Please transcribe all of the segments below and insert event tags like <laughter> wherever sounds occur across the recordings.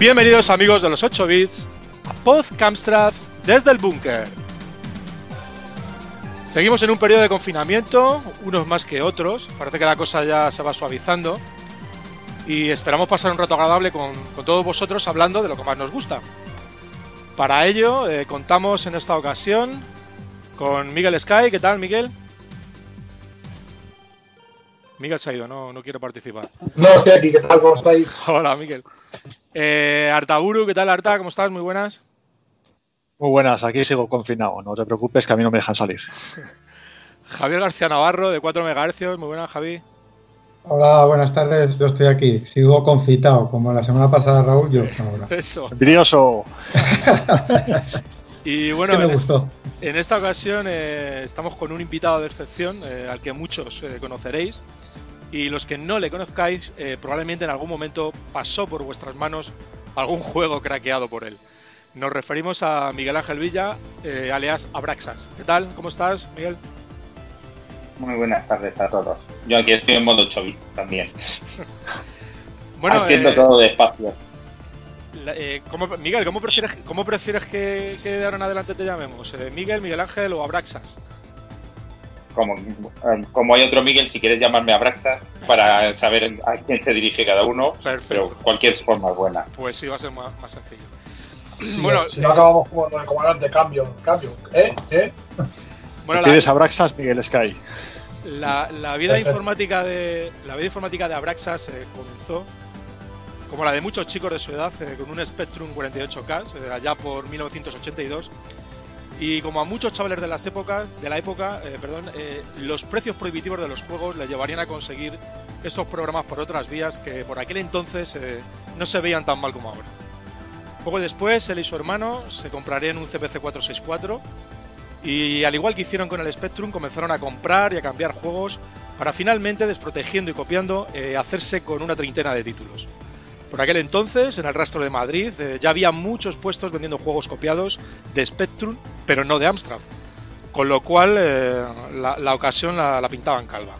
Bienvenidos amigos de los 8 bits a Podcamstrad desde el búnker. Seguimos en un periodo de confinamiento, unos más que otros, parece que la cosa ya se va suavizando y esperamos pasar un rato agradable con, todos vosotros hablando de lo que más nos gusta. Para ello eh, contamos en esta ocasión con Miguel Sky. ¿Qué tal, Miguel? Miguel se ha ido, no, no quiero participar. No, estoy aquí, ¿qué tal? ¿Cómo estáis? <laughs> Hola, Miguel. Eh, Artaburu, ¿qué tal, Arta? ¿Cómo estás? Muy buenas. Muy buenas, aquí sigo confinado, no te preocupes que a mí no me dejan salir. <laughs> Javier García Navarro, de 4 MHz, muy buenas, Javi. Hola, buenas tardes, yo estoy aquí, sigo confitado, como la semana pasada Raúl, yo <laughs> Eso. Envidioso. <laughs> y bueno, en, esta ocasión eh, estamos con un invitado de excepción, eh, al que muchos conoceréis, y los que no le conozcáis, eh, probablemente en algún momento pasó por vuestras manos algún <laughs> juego craqueado por él. Nos referimos a Miguel Ángel Villa, eh, alias Abraxas. ¿Qué tal? ¿Cómo estás, Miguel? Muy buenas tardes a todos. Yo aquí estoy en modo chovi también. <laughs> bueno, Haciendo eh, todo despacio. Miguel, ¿cómo prefieres, cómo prefieres que, que, de ahora en adelante te llamemos? ¿Miguel, Miguel Ángel o Abraxas? Como, como hay otro Miguel, si quieres llamarme a Bractas para saber a quién se dirige cada uno, pero cualquier forma es buena. Pues sí, va a ser más, sencillo. <clears throat> bueno, si no acabamos jugando el comandante, cambio, cambio. ¿Eh? ¿Eh? <laughs> Bueno, ¿Quieres Abraxas, Miguel Sky? La, la, vida <laughs> informática de la vida informática de Abraxas eh, comenzó como la de muchos chicos de su edad eh, con un Spectrum 48K eh, allá por 1982 y como a muchos chavales de las épocas, de la época, eh, perdón, eh, los precios prohibitivos de los juegos le llevarían a conseguir estos programas por otras vías que por aquel entonces eh, no se veían tan mal como ahora. Poco después, él y su hermano se comprarían un CPC 464 y al igual que hicieron con el Spectrum, comenzaron a comprar y a cambiar juegos para finalmente, desprotegiendo y copiando, hacerse con una treintena de títulos. Por aquel entonces, en el rastro de Madrid, eh, ya había muchos puestos vendiendo juegos copiados de Spectrum, pero no de Amstrad. Con lo cual, eh, la, ocasión la, pintaban calva.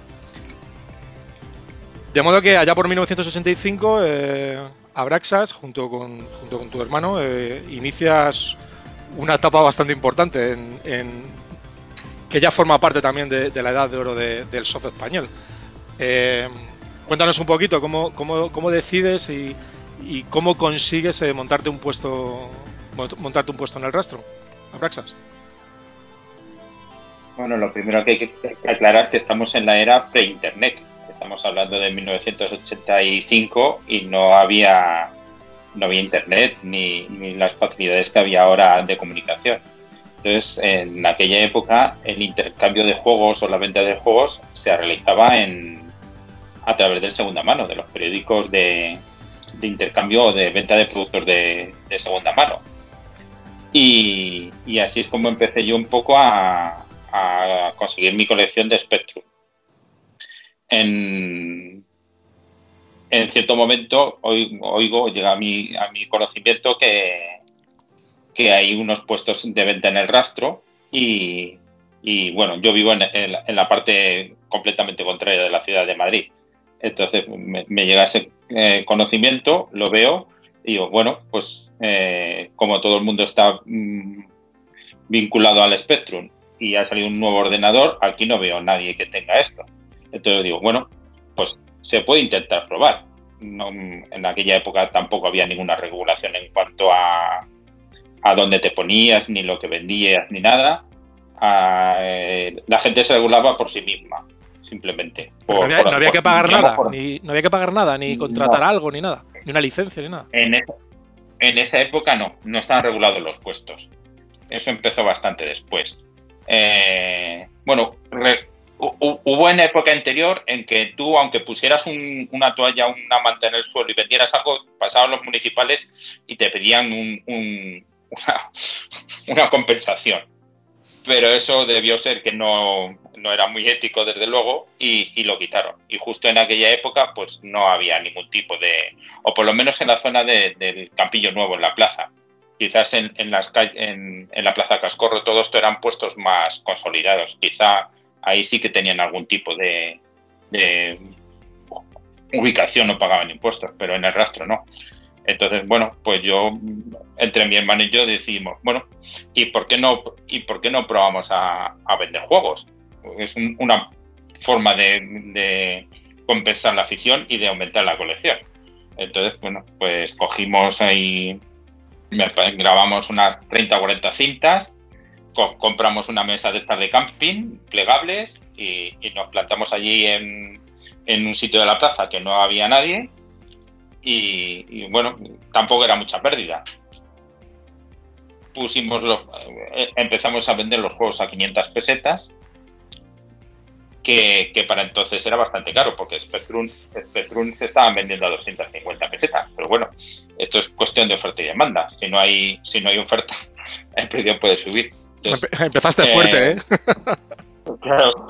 De modo que allá por 1985, eh, Abraxas, junto con, junto con tu hermano, inicias una etapa bastante importante que ya forma parte también de, la edad de oro del soft español. Cuéntanos un poquito cómo, cómo, cómo decides y, cómo consigues eh, montarte un puesto montarte un puesto en el rastro, Abraxas. Bueno, lo primero que hay que aclarar es que estamos en la era pre-internet. Estamos hablando de 1985 y no había no había internet ni, ni las facilidades que había ahora de comunicación. Entonces, en aquella época, el intercambio de juegos o la venta de juegos se realizaba en, a través de segunda mano, de los periódicos de, intercambio o de venta de productos de, segunda mano. Y, así es como empecé yo un poco a, conseguir mi colección de Spectrum. En, en cierto momento oigo, llega a mi, a mi conocimiento que, que hay unos puestos de venta en el rastro y, bueno, yo vivo en, en, la parte completamente contraria de la ciudad de Madrid. Entonces me, llega ese eh, conocimiento, lo veo y digo, bueno, pues eh, como todo el mundo está mm, vinculado al Spectrum y ha salido un nuevo ordenador, aquí no veo nadie que tenga esto. Entonces digo, bueno, pues se puede intentar probar. en aquella época tampoco había ninguna regulación en cuanto a, a dónde te ponías, ni lo que vendías, ni nada. Ah, eh, la gente se regulaba por sí misma simplemente. no, había, que pagar nada, ni, no había que pagar nada, ni contratar algo, ni nada, ni una licencia, ni nada. En, esa época no, no estaban regulados los puestos. Eso empezó bastante después. Eh, bueno, hubo en época anterior en que tú, aunque pusieras una toalla, una manta en el suelo y vendieras algo, pasaban los municipales y te pedían <laughs> una compensación pero eso debió ser que no, era muy ético desde luego y, lo quitaron. Y justo en aquella época pues no había ningún tipo de, o por lo menos en la zona del Campillo Nuevo, en la plaza. Quizás en, en, las, en, en la Plaza Cascorro todo esto eran puestos más consolidados. Quizá ahí sí que tenían algún tipo de, de ubicación, no pagaban impuestos, pero en el rastro no. Entonces, bueno, pues yo, entre mi hermano y yo decimos, bueno, ¿y por qué no, y por qué no probamos a, vender juegos? Es una forma de, compensar la afición y de aumentar la colección. Entonces, bueno, pues cogimos ahí, grabamos unas 30 o 40 cintas, compramos una mesa de estas de camping plegables y, nos plantamos allí en, un sitio de la plaza que no había nadie y, bueno, tampoco era mucha pérdida. Pusimos los, eh, empezamos a vender los juegos a 500 pesetas, que, para entonces era bastante caro, porque Spectrum, Spectrum se estaban vendiendo a 250 pesetas. Pero bueno, esto es cuestión de oferta y demanda. Si no hay, si no hay oferta, <laughs> el precio puede subir. Empezaste fuerte, ¿eh? <laughs> Claro.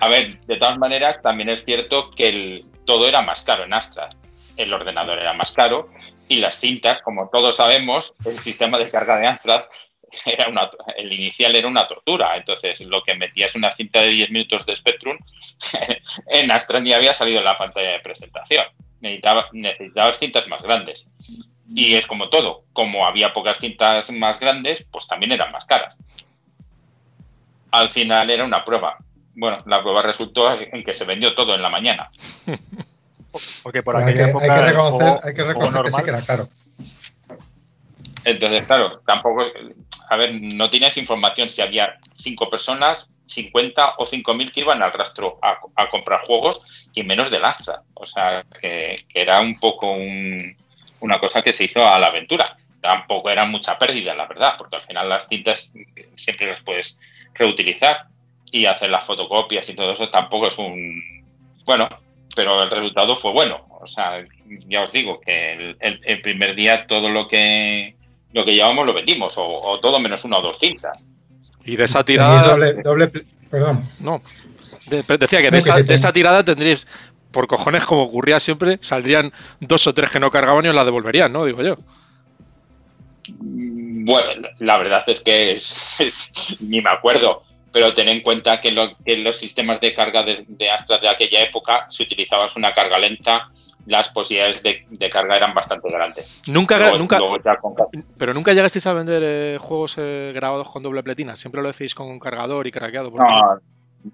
A ver, de todas maneras, también es cierto que el, todo era más caro en Astra el ordenador era más caro y las cintas, como todos sabemos, el sistema de carga de Amstrad <laughs> era una, el inicial era una tortura. Entonces, lo que metías una cinta de 10 minutos de Spectrum, <laughs> en Astra ni había salido en la pantalla de presentación. Necesitaba, necesitabas cintas más grandes. Y es como todo, como había pocas cintas más grandes, pues también eran más caras. Al final era una prueba. Bueno, la prueba resultó en que se vendió todo en la mañana. <laughs> Porque por aquella época. Hay que reconocer, hay que, reconocer que sí que era caro. Entonces, claro, tampoco. A ver, no tienes información si había cinco personas, 50 o 5.000 que iban al rastro a, comprar juegos y menos de lastra. O sea, que, era un poco una cosa que se hizo a la aventura. Tampoco era mucha pérdida, la verdad, porque al final las tintas siempre las puedes reutilizar y hacer las fotocopias y todo eso tampoco es un. Bueno, pero el resultado fue bueno. O sea, ya os digo que el, primer día todo lo que lo que llevamos lo vendimos, o, todo menos una o dos cintas. Y de esa tirada. Doble, perdón. No. decía que, de, esa, tirada tendríais, por cojones, como ocurría siempre, saldrían dos o tres que no cargaban y os la devolverían, ¿no? Digo yo. Bueno, la verdad es que <laughs> ni me acuerdo pero ten en cuenta que, en los sistemas de carga de, de, Astra de aquella época, si utilizabas una carga lenta, las posibilidades de, carga eran bastante grandes. Nunca, nunca pero nunca llegasteis a vender eh, juegos eh, grabados con doble pletina. Siempre lo decís con un cargador y craqueado. No,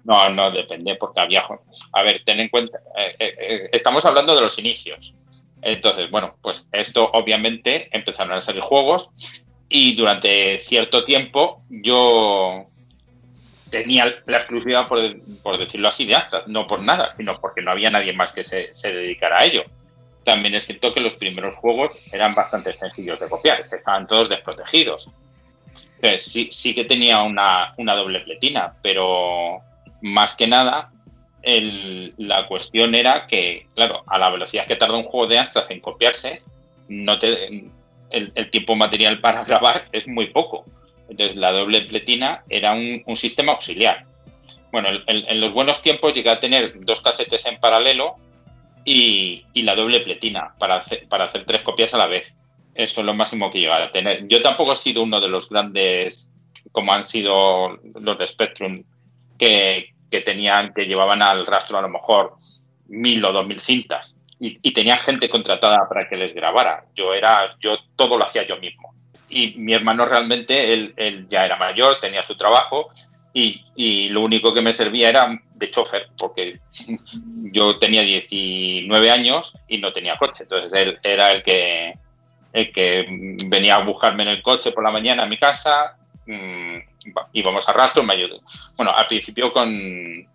no, no, depende, porque había. A ver, ten en cuenta, eh, estamos hablando de los inicios. Entonces, bueno, pues esto obviamente empezaron a salir juegos y durante cierto tiempo yo tenía la exclusiva, por, decirlo así, de Astra, no por nada, sino porque no había nadie más que se, dedicara a ello. También es cierto que los primeros juegos eran bastante sencillos de copiar, estaban todos desprotegidos. Sí, sí que tenía una, doble pletina, pero más que nada la cuestión era que, claro, a la velocidad que tarda un juego de Astra en copiarse, no te, el tiempo material para <laughs> grabar es muy poco. Entonces la doble pletina era un, sistema auxiliar. Bueno, en, los buenos tiempos llegué a tener dos casetes en paralelo y, la doble pletina para hacer, para hacer tres copias a la vez. Eso es lo máximo que llegué a tener. Yo tampoco he sido uno de los grandes, como han sido los de Spectrum, que, tenían, que llevaban al rastro a lo mejor mil o dos mil cintas. Y, y tenía gente contratada para que les grabara. Yo era, yo todo lo hacía yo mismo y mi hermano realmente, él, ya era mayor, tenía su trabajo y, lo único que me servía era de chofer, porque <laughs> yo tenía 19 años y no tenía coche, entonces él era el que, el que venía a buscarme en el coche por la mañana a mi casa, mm, íbamos a rastro, me ayudó. Bueno, al principio con,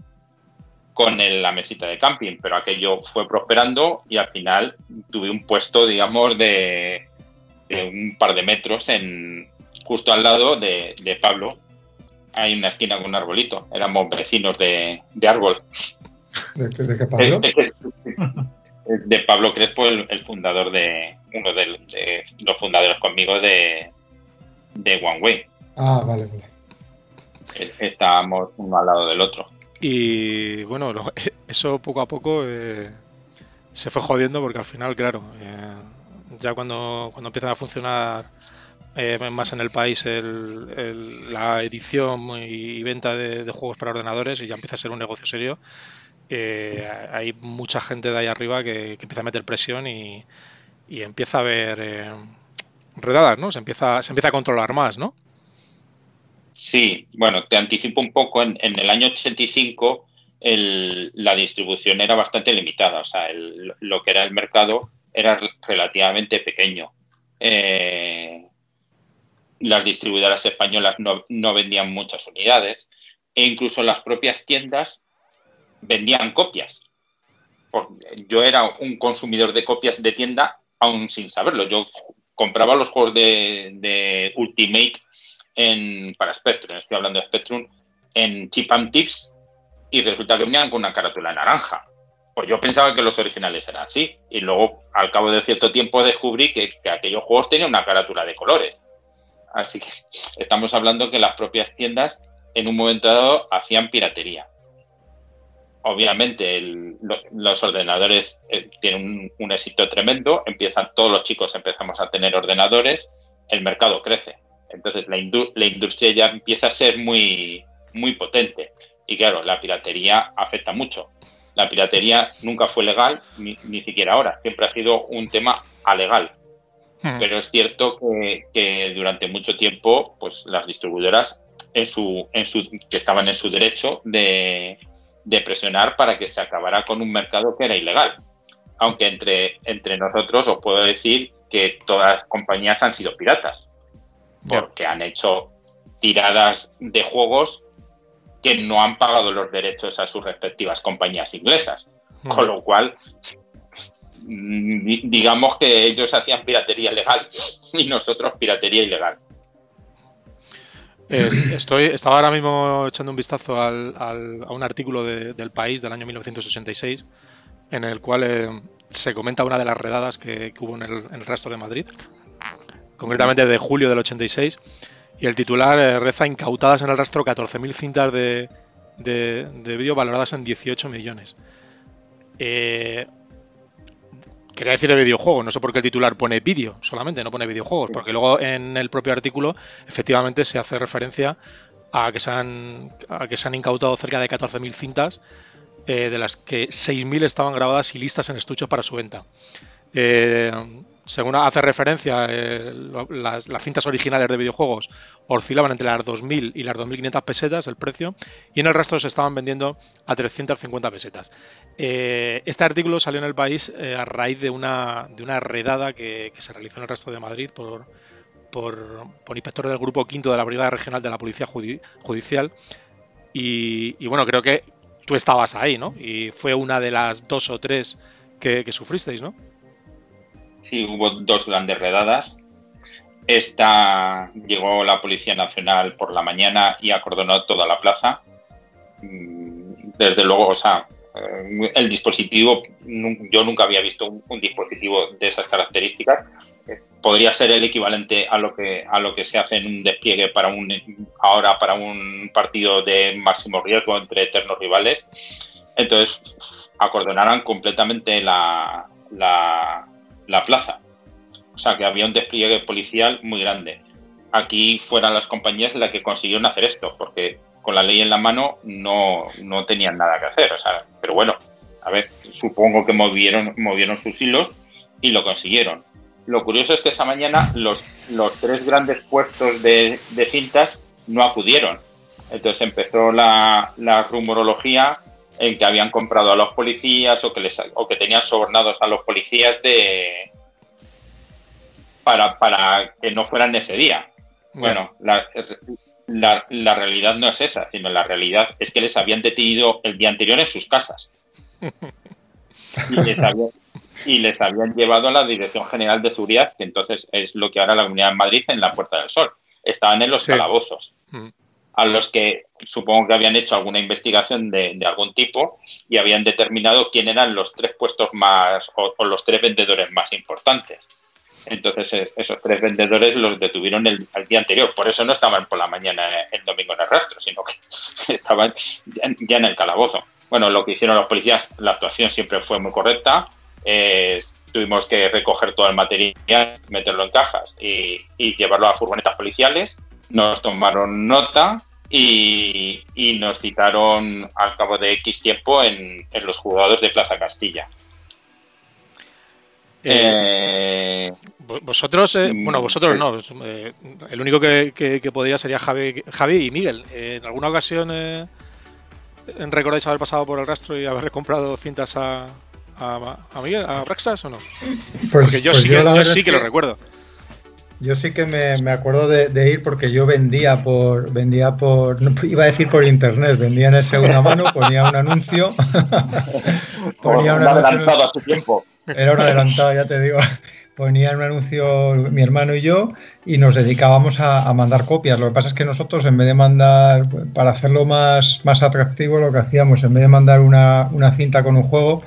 con la mesita de camping, pero aquello fue prosperando y al final tuve un puesto, digamos, de, un par de metros en justo al lado de, Pablo. Hay una esquina con un arbolito. Éramos vecinos de, árbol. ¿De, qué <laughs> Pablo? de Pablo Crespo, el, fundador de. uno de, los fundadores conmigo de, de One Way. Ah, vale, vale. Estábamos uno al lado del otro. Y bueno, <laughs> eso poco a poco eh, se fue jodiendo porque al final, claro, eh, ya cuando, cuando empiezan a funcionar eh, más en el país la edición y venta de, juegos para ordenadores y ya empieza a ser un negocio serio, eh, hay mucha gente de ahí arriba que, empieza a meter presión y, y empieza a haber eh, redadas, ¿no? Se empieza, se empieza a controlar más, ¿no? Sí, bueno, te anticipo un poco, en, el año 85 la distribución era bastante limitada, o sea, lo que era el mercado era relativamente pequeño. Eh, las distribuidoras españolas no, no, vendían muchas unidades e incluso las propias tiendas vendían copias. Yo era un consumidor de copias de tienda aún sin saberlo. Yo compraba los juegos de, Ultimate en, para Spectrum, estoy hablando de Spectrum, en Chip and Tips y resulta que venían con una carátula naranja. Pues yo pensaba que los originales eran así. Y luego, al cabo de cierto tiempo, descubrí que, que aquellos juegos tenían una carátula de colores. Así que <laughs> estamos hablando que las propias tiendas en un momento dado hacían piratería. Obviamente los ordenadores eh, tienen un, éxito tremendo, empiezan todos los chicos empezamos a tener ordenadores, el mercado crece. Entonces la, industria ya empieza a ser muy, muy potente. Y claro, la piratería afecta mucho. La piratería nunca fue legal, ni, siquiera ahora. Siempre ha sido un tema alegal. Hmm. Pero es cierto que, que, durante mucho tiempo, pues las distribuidoras en su, en su, que estaban en su derecho de, presionar para que se acabara con un mercado que era ilegal. Aunque entre, entre nosotros os puedo decir que todas las compañías han sido piratas, porque han hecho tiradas de juegos que no han pagado los derechos a sus respectivas compañías inglesas. Con lo cual, digamos que ellos hacían piratería legal y nosotros piratería ilegal estoy, estaba ahora mismo echando un vistazo al, a un artículo del País del año 1986 en el cual eh, se comenta una de las redadas que, hubo en el, resto de Madrid, concretamente de julio del 86, y el titular eh, reza incautadas en el rastro 14.000 cintas de, de, vídeo valoradas en 18 millones. Eh, Quería decir el videojuego, no sé por qué el titular pone vídeo solamente, no pone videojuegos, porque luego en el propio artículo efectivamente se hace referencia a que se han, que se han incautado cerca de 14.000 cintas, eh, de las que 6.000 estaban grabadas y listas en estuchos para su venta. Eh, según hace referencia, eh, las, cintas originales de videojuegos oscilaban entre las 2.000 y las 2.500 pesetas el precio y en el resto se estaban vendiendo a 350 pesetas. Eh, este artículo salió en el país eh, a raíz de una, de una redada que, se realizó en el resto de Madrid por, por, inspectores del Grupo Quinto de la Brigada Regional de la Policía Judicial. Y, bueno, creo que tú estabas ahí, ¿no? Y fue una de las dos o tres que, que sufristeis, ¿no? Sí, hubo dos grandes redadas. Esta llegó la Policía Nacional por la mañana y acordonó toda la plaza. Mm, desde luego, o sea, eh, el dispositivo, yo nunca había visto un, dispositivo de esas características. Eh, podría ser el equivalente a lo que a lo que se hace en un despliegue para un ahora para un partido de máximo riesgo entre eternos rivales. Entonces acordonaron completamente la, la plaza. O sea que había un despliegue policial muy grande. Aquí fueran las compañías las que consiguieron hacer esto, porque con la ley en la mano no, no tenían nada que hacer. O sea, pero bueno, a ver, supongo que movieron, movieron sus hilos y lo consiguieron. Lo curioso es que esa mañana los, los tres grandes puestos de, cintas no acudieron. Entonces empezó la, la rumorología en que habían comprado a los policías o que, les, o que tenían sobornados a los policías de para, para que no fueran ese día. Bueno, la, la, realidad no es esa, sino la realidad es que les habían detenido el día anterior en sus casas. Y les, <laughs> habían, llevado a la Dirección General de Seguridad, que entonces es lo que ahora la Comunidad de Madrid en la Puerta del Sol. Estaban en los calabozos. Mm a los que supongo que habían hecho alguna investigación de, algún tipo y habían determinado quién eran los tres puestos más o, los tres vendedores más importantes. Entonces eh, esos tres vendedores los detuvieron el, día anterior. Por eso no estaban por la mañana el domingo en el rastro, sino que <laughs> estaban ya, en el calabozo. Bueno, lo que hicieron los policías, la actuación siempre fue muy correcta. Eh, tuvimos que recoger todo el material, meterlo en cajas y, y llevarlo a furgonetas policiales nos tomaron nota y, nos citaron al cabo de X tiempo en, los juzgados de Plaza Castilla. Eh, vosotros, eh, bueno, vosotros no, eh, el único que, que, podría sería Javi, Javi y Miguel. ¿En alguna ocasión recordáis haber pasado por el rastro y haber comprado cintas a, a, a Miguel, a Braxas o no? Pues, porque yo pues sí, que, yo sí que, lo recuerdo. Yo sí que me, me acuerdo de, ir porque yo vendía por, vendía por, no, iba a decir por internet, vendía en el segunda mano, ponía un anuncio. <laughs> ponía un, adelantado a su tiempo. Era un adelantado, ya te digo. <laughs> Ponía un anuncio mi hermano y yo y nos dedicábamos a, mandar copias. Lo que pasa es que nosotros, en vez de mandar, para hacerlo más, más atractivo, lo que hacíamos, en vez de mandar una, una cinta con un juego,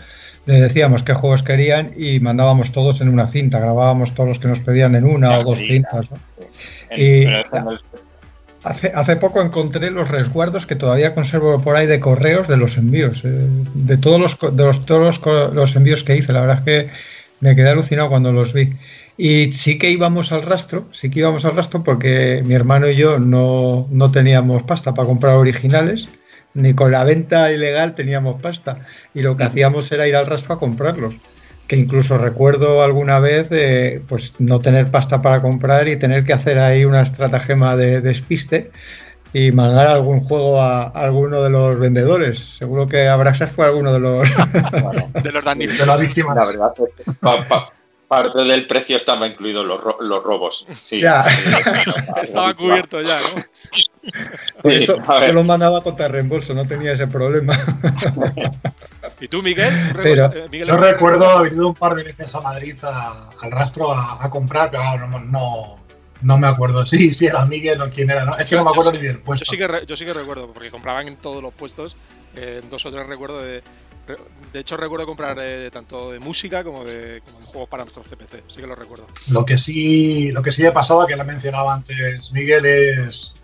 les decíamos qué juegos querían y mandábamos todos en una cinta, grabábamos todos los que nos pedían en una o dos cintas. Y hace, hace poco encontré los resguardos que todavía conservo por ahí de correos de los envíos, eh, de todos los, de los, todos los, envíos que hice. La verdad es que me quedé alucinado cuando los vi. Y sí que íbamos al rastro, sí que íbamos al rastro porque mi hermano y yo no, no teníamos pasta para comprar originales ni con la venta ilegal teníamos pasta y lo que hacíamos era ir al rastro a comprarlos. Que incluso recuerdo alguna vez pues no tener pasta para comprar y tener que hacer ahí una estratagema de despiste y mandar algún juego a, alguno de los vendedores. Seguro que Abraxas fue alguno de los <laughs> de los de las víctimas. La verdad, parte del precio estaba incluido los, los robos. Sí, <laughs> estaba cubierto ya, ¿no? Por eso yo lo mandaba contra reembolso, no tenía ese problema. <laughs> ¿Y tú, Miguel? Eh, yo recuerdo haber ido un par de veces a Madrid al rastro a, comprar, pero no, no, me acuerdo. Sí, sí, era Miguel o quién era. Es que no me acuerdo ni del puesto. Yo sí, que yo sí que recuerdo, porque compraban en todos los puestos. Eh, dos o tres recuerdo de, de hecho, recuerdo comprar eh, tanto de música como de, juegos para nuestro CPC, sí que lo recuerdo. Lo que sí, lo que sí me pasaba, que lo mencionaba antes Miguel, es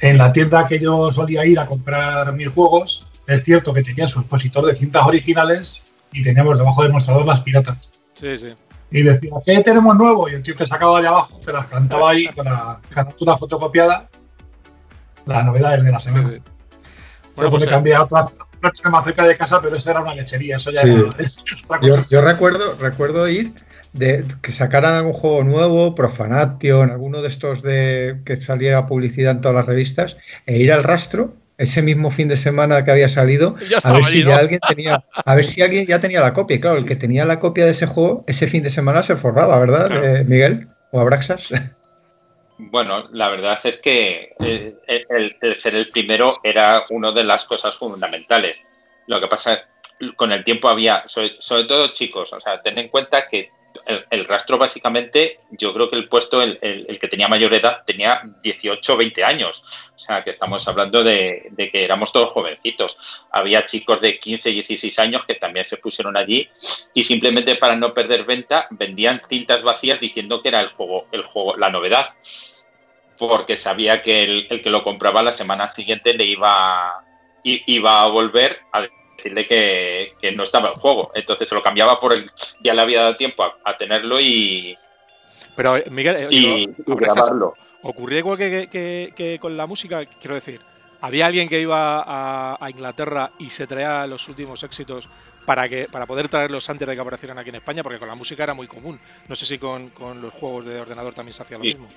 en la tienda que yo solía ir a comprar mil juegos, es cierto que tenía su expositor de cintas originales y teníamos debajo del mostrador las piratas. Sí, sí. Y decía, ¿qué tenemos nuevo? Y el tío te sacaba de abajo, te las plantaba ahí con la captura fotocopiada, la novedad es de la semana. Sí, Bueno, pues, me cambié a otra, más cerca de casa, pero esa era una lechería, eso ya yo, recuerdo, recuerdo ir de que sacaran algún juego nuevo, Profanation, alguno de estos de que saliera publicidad en todas las revistas, e ir al rastro ese mismo fin de semana que había salido, a ver si alguien tenía, a ver si alguien ya tenía la copia. Y claro, el que tenía la copia de ese juego, ese fin de semana se forraba, ¿verdad, eh, Miguel? ¿O Abraxas? Bueno, la verdad es que eh, el, ser el primero era una de las cosas fundamentales. Lo que pasa, con el tiempo había, sobre, todo chicos, o sea, ten en cuenta que el, rastro básicamente, yo creo que el puesto, el, que tenía mayor edad, tenía 18 o 20 años. O sea, que estamos hablando de, de, que éramos todos jovencitos. Había chicos de 15, 16 años que también se pusieron allí y simplemente para no perder venta vendían cintas vacías diciendo que era el juego, el juego, la novedad porque sabía que el, que lo compraba la semana siguiente le iba, iba a volver a decirle que, no estaba el juego. Entonces se lo cambiaba por el. Ya le había dado tiempo a, tenerlo y. Pero, eh, Miguel, eh, y, grabarlo. ¿Ocurría igual que, con la música? Quiero decir, ¿había alguien que iba a, Inglaterra y se traía los últimos éxitos para que para poder traerlos antes de que aparecieran aquí en España? Porque con la música era muy común. No sé si con, los juegos de ordenador también se hacía lo mismo.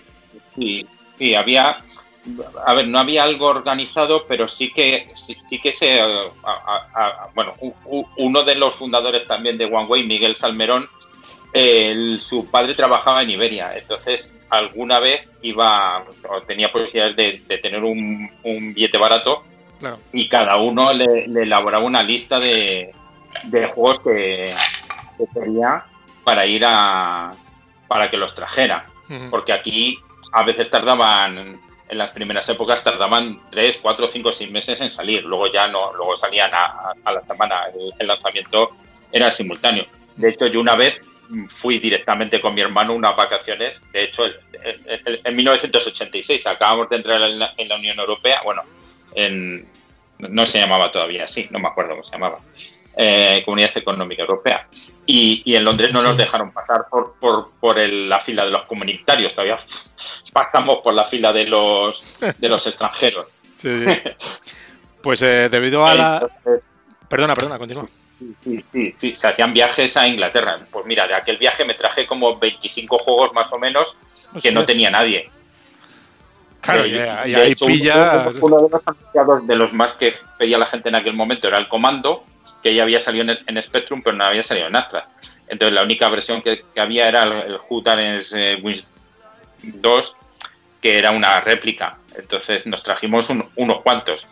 Sí, Sí, había, a ver, no había algo organizado, pero sí que sí, que se, bueno, uno de los fundadores también de One Way, Miguel Salmerón, su padre trabajaba en Iberia, entonces alguna vez iba, tenía posibilidades de, tener un, billete barato y cada uno le, elaboraba una lista de, juegos que, quería para ir a, para que los trajera, porque aquí a veces tardaban, en las primeras épocas tardaban 3, 4, 5, 6 meses en salir, luego ya no, luego salían a, la semana, el, lanzamiento era simultáneo. De hecho, yo una vez fui directamente con mi hermano unas vacaciones, de hecho, en 1986 acabamos de entrar en la, Unión Europea, bueno, en, no se llamaba todavía así, no me acuerdo cómo se llamaba, eh, Comunidad Económica Europea. Y, en Londres no nos dejaron pasar por, por, la fila de los comunitarios, todavía <laughs> pasamos por la fila de los, de los extranjeros. Sí, <laughs> Pues eh, debido a la... perdona, perdona, continúa. Sí, sí, sí, se hacían viajes a Inglaterra. Pues mira, de aquel viaje me traje como 25 juegos más o menos que no tenía nadie. Claro, y, ahí pilla... Uno, de los anunciados de los más que pedía la gente en aquel momento era el Comando, que ya había salido en, Spectrum, pero no había salido en Astra. Entonces la única versión que, había era el, el eh, Wins 2, que era una réplica. Entonces nos trajimos unos cuantos.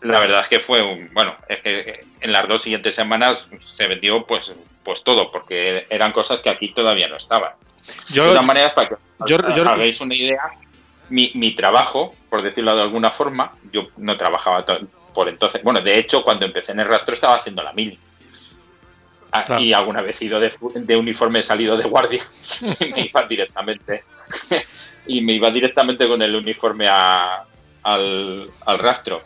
La verdad es que fue un, bueno, es que en las dos siguientes semanas se vendió pues, pues todo, porque eran cosas que aquí todavía no estaban. de todas maneras, para que yo, hagáis una idea, mi, mi, trabajo, por decirlo de alguna forma, yo no trabajaba por entonces. Bueno, de hecho, cuando empecé en el rastro estaba haciendo la mil. Ah, y alguna vez he ido de, de uniforme salido de guardia <laughs> y me iba directamente <laughs> y me iba directamente con el uniforme al, al rastro.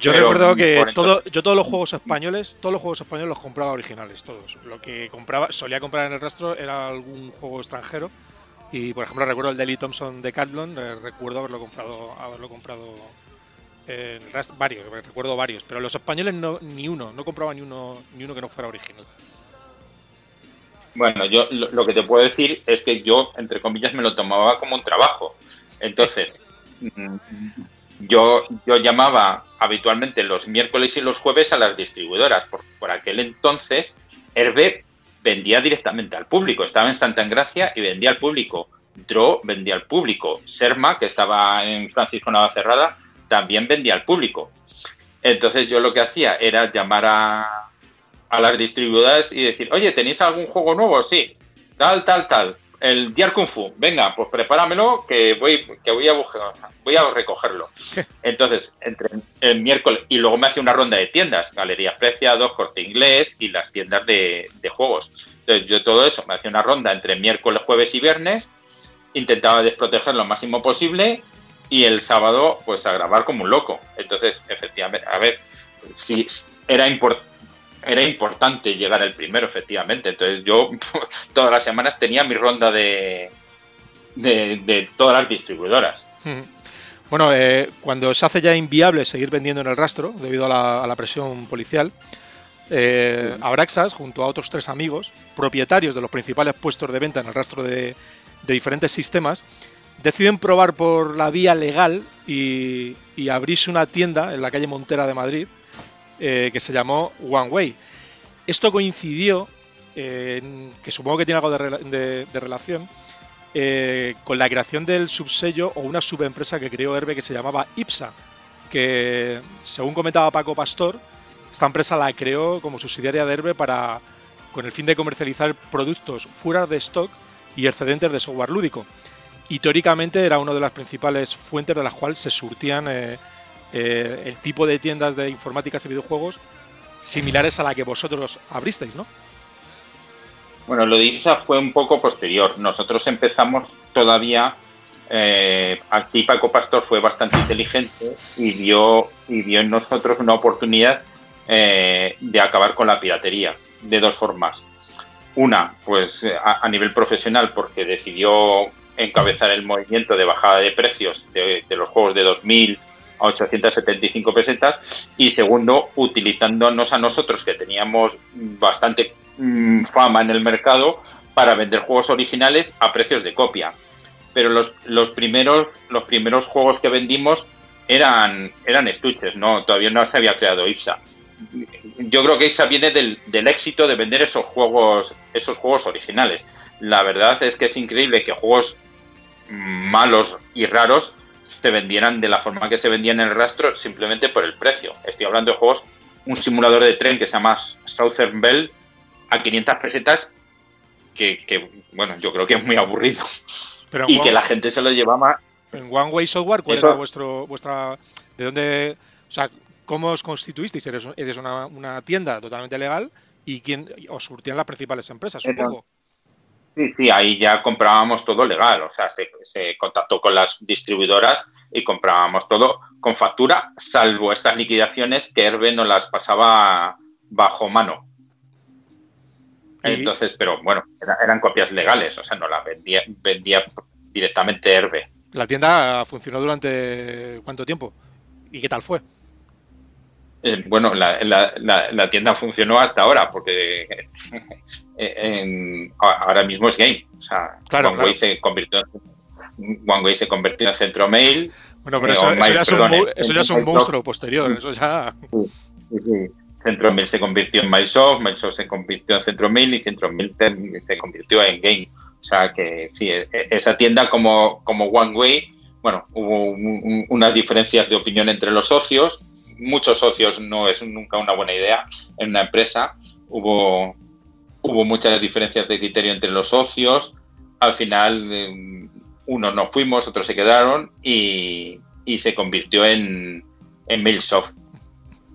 Yo recuerdo que todo, yo todos los juegos españoles, todos los juegos españoles los compraba originales, todos. Lo que compraba, solía comprar en el rastro era algún juego extranjero. Y por ejemplo recuerdo el Daily Thompson de Catlon, eh, recuerdo haberlo comprado, haberlo comprado rastro, varios, recuerdo varios, pero los españoles no, ni uno, no compraba ni uno, ni uno que no fuera original. Bueno, yo lo, que te puedo decir es que yo, entre comillas, me lo tomaba como un trabajo. Entonces, mm, yo, yo llamaba habitualmente los miércoles y los jueves a las distribuidoras. Por, por aquel entonces, Herbe vendía directamente al público. Estaba en Santa Engracia y vendía al público. Dro vendía al público. Serma, que estaba en Francisco Navacerrada, también vendía al público. Entonces yo lo que hacía era llamar a, a las distribuidoras y decir, oye, ¿tenéis algún juego nuevo? Sí, tal, tal, tal. El Diar Kung Fu, venga, pues prepáramelo que voy, que voy a voy a recogerlo. <laughs> Entonces, entre el miércoles, y luego me hace una ronda de tiendas, Galerías Preciados, Corte Inglés y las tiendas de, juegos. Entonces, yo todo eso me hacía una ronda entre miércoles, jueves y viernes, intentaba desproteger lo máximo posible y el sábado, pues a grabar como un loco. Entonces, efectivamente, a ver, si era importante era importante llegar el primero, efectivamente. Entonces yo <laughs> todas las semanas tenía mi ronda de, de, todas las distribuidoras. Bueno, eh, cuando se hace ya inviable seguir vendiendo en el rastro, debido a la, presión policial, eh, Abraxas, junto a otros tres amigos, propietarios de los principales puestos de venta en el rastro de, diferentes sistemas, deciden probar por la vía legal y, abrirse una tienda en la calle Montera de Madrid, eh, que se llamó One Way. Esto coincidió, que supongo que tiene algo de, relación, eh, con la creación del subsello o una subempresa que creó Herbe que se llamaba IPSA, que según comentaba Paco Pastor, esta empresa la creó como subsidiaria de Herbe para, con el fin de comercializar productos fuera de stock y excedentes de software lúdico. Y teóricamente era una de las principales fuentes de las cuales se surtían eh, eh, el tipo de tiendas de informáticas y videojuegos similares a la que vosotros abristeis, ¿no? Bueno, lo de IPSA fue un poco posterior. Nosotros empezamos todavía. Eh, aquí Paco Pastor fue bastante inteligente y vio, y en nosotros una oportunidad de acabar con la piratería de dos formas. Una, pues a, nivel profesional, porque decidió encabezar el movimiento de bajada de precios de, los juegos de 2000 a 875 pesetas y segundo, utilizándonos a nosotros que teníamos bastante mm, fama en el mercado para vender juegos originales a precios de copia. Pero los, los primeros los primeros juegos que vendimos eran eran estuches, no todavía no se había creado IPSA. Yo creo que IPSA viene del, del éxito de vender esos juegos esos juegos originales. La verdad es que es increíble que juegos malos y raros se vendieran de la forma que se vendían en el rastro simplemente por el precio. Estoy hablando de juegos, un simulador de tren que se llama Southern Bell a 500 pesetas, que, bueno, yo creo que es muy aburrido. y que la gente se lo llevaba En One Way Software, ¿cuál era vuestro, vuestra... ¿De dónde... O sea, ¿cómo os constituisteis? ¿Eres, eres una, tienda totalmente legal? ¿Y quién os surtían las principales empresas, supongo? Sí, sí, ahí ya comprábamos todo legal, o sea, se, contactó con las distribuidoras y comprábamos todo con factura, salvo estas liquidaciones que Herbe nos las pasaba bajo mano. Entonces, pero bueno, eran copias legales, o sea, no las vendía, vendía directamente Herbe. ¿La tienda funcionó durante cuánto tiempo? ¿Y qué tal fue? Eh, bueno, la, la, la, tienda funcionó hasta ahora, porque <laughs> en, ahora mismo es Game. O sea, claro, OneWay se convirtió OneWay se convirtió en centro mail. Bueno, pero eso, eso, ya, es un, eso ya es un monstruo posterior. Eso ya. Sí, sí, sí. Centromail se convirtió en MySoft, MySoft se convirtió en Centromail y Centromail se convirtió en Game. O sea que sí, e, e, esa tienda como, como OneWay, bueno, hubo unas diferencias de opinión entre los socios. Muchos socios no es nunca una buena idea en una empresa. Hubo, hubo muchas diferencias de criterio entre los socios. Al final, eh, unos no fuimos, otros se quedaron y, y se convirtió en, en MailSoft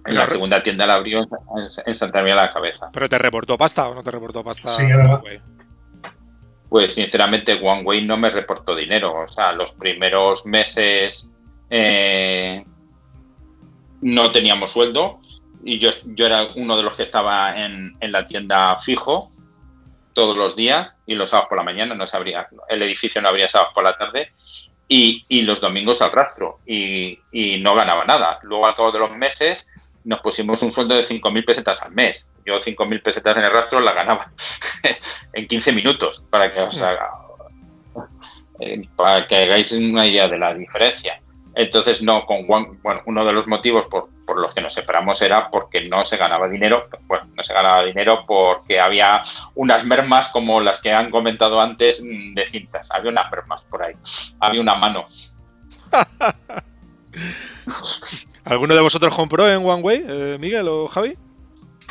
en la segunda tienda la abrió en Santa María la Cabeza. ¿Pero te reportó pasta o no te reportó pasta? Sí, verdad. Pues sinceramente OneWay no me reportó dinero. O sea, los primeros meses eh, no teníamos sueldo y yo, yo era uno de los que estaba en, en, la tienda fijo todos los días y los sábados por la mañana no se abría, el edificio no abría sábados por la tarde y, y los domingos al rastro y, y, no ganaba nada. Luego al cabo de los meses nos pusimos un sueldo de 5.000 pesetas al mes. Yo 5.000 pesetas en el rastro la ganaba <laughs> en 15 minutos, para que os haga, eh, para que hagáis una idea de la diferencia. Entonces, no, con bueno, uno de los motivos por, por, los que nos separamos era porque no se ganaba dinero, bueno, no se ganaba dinero porque había unas mermas como las que han comentado antes de cintas, había unas mermas por ahí, había una mano. <laughs> ¿Alguno de vosotros compró en OneWay, eh, Miguel o Javi?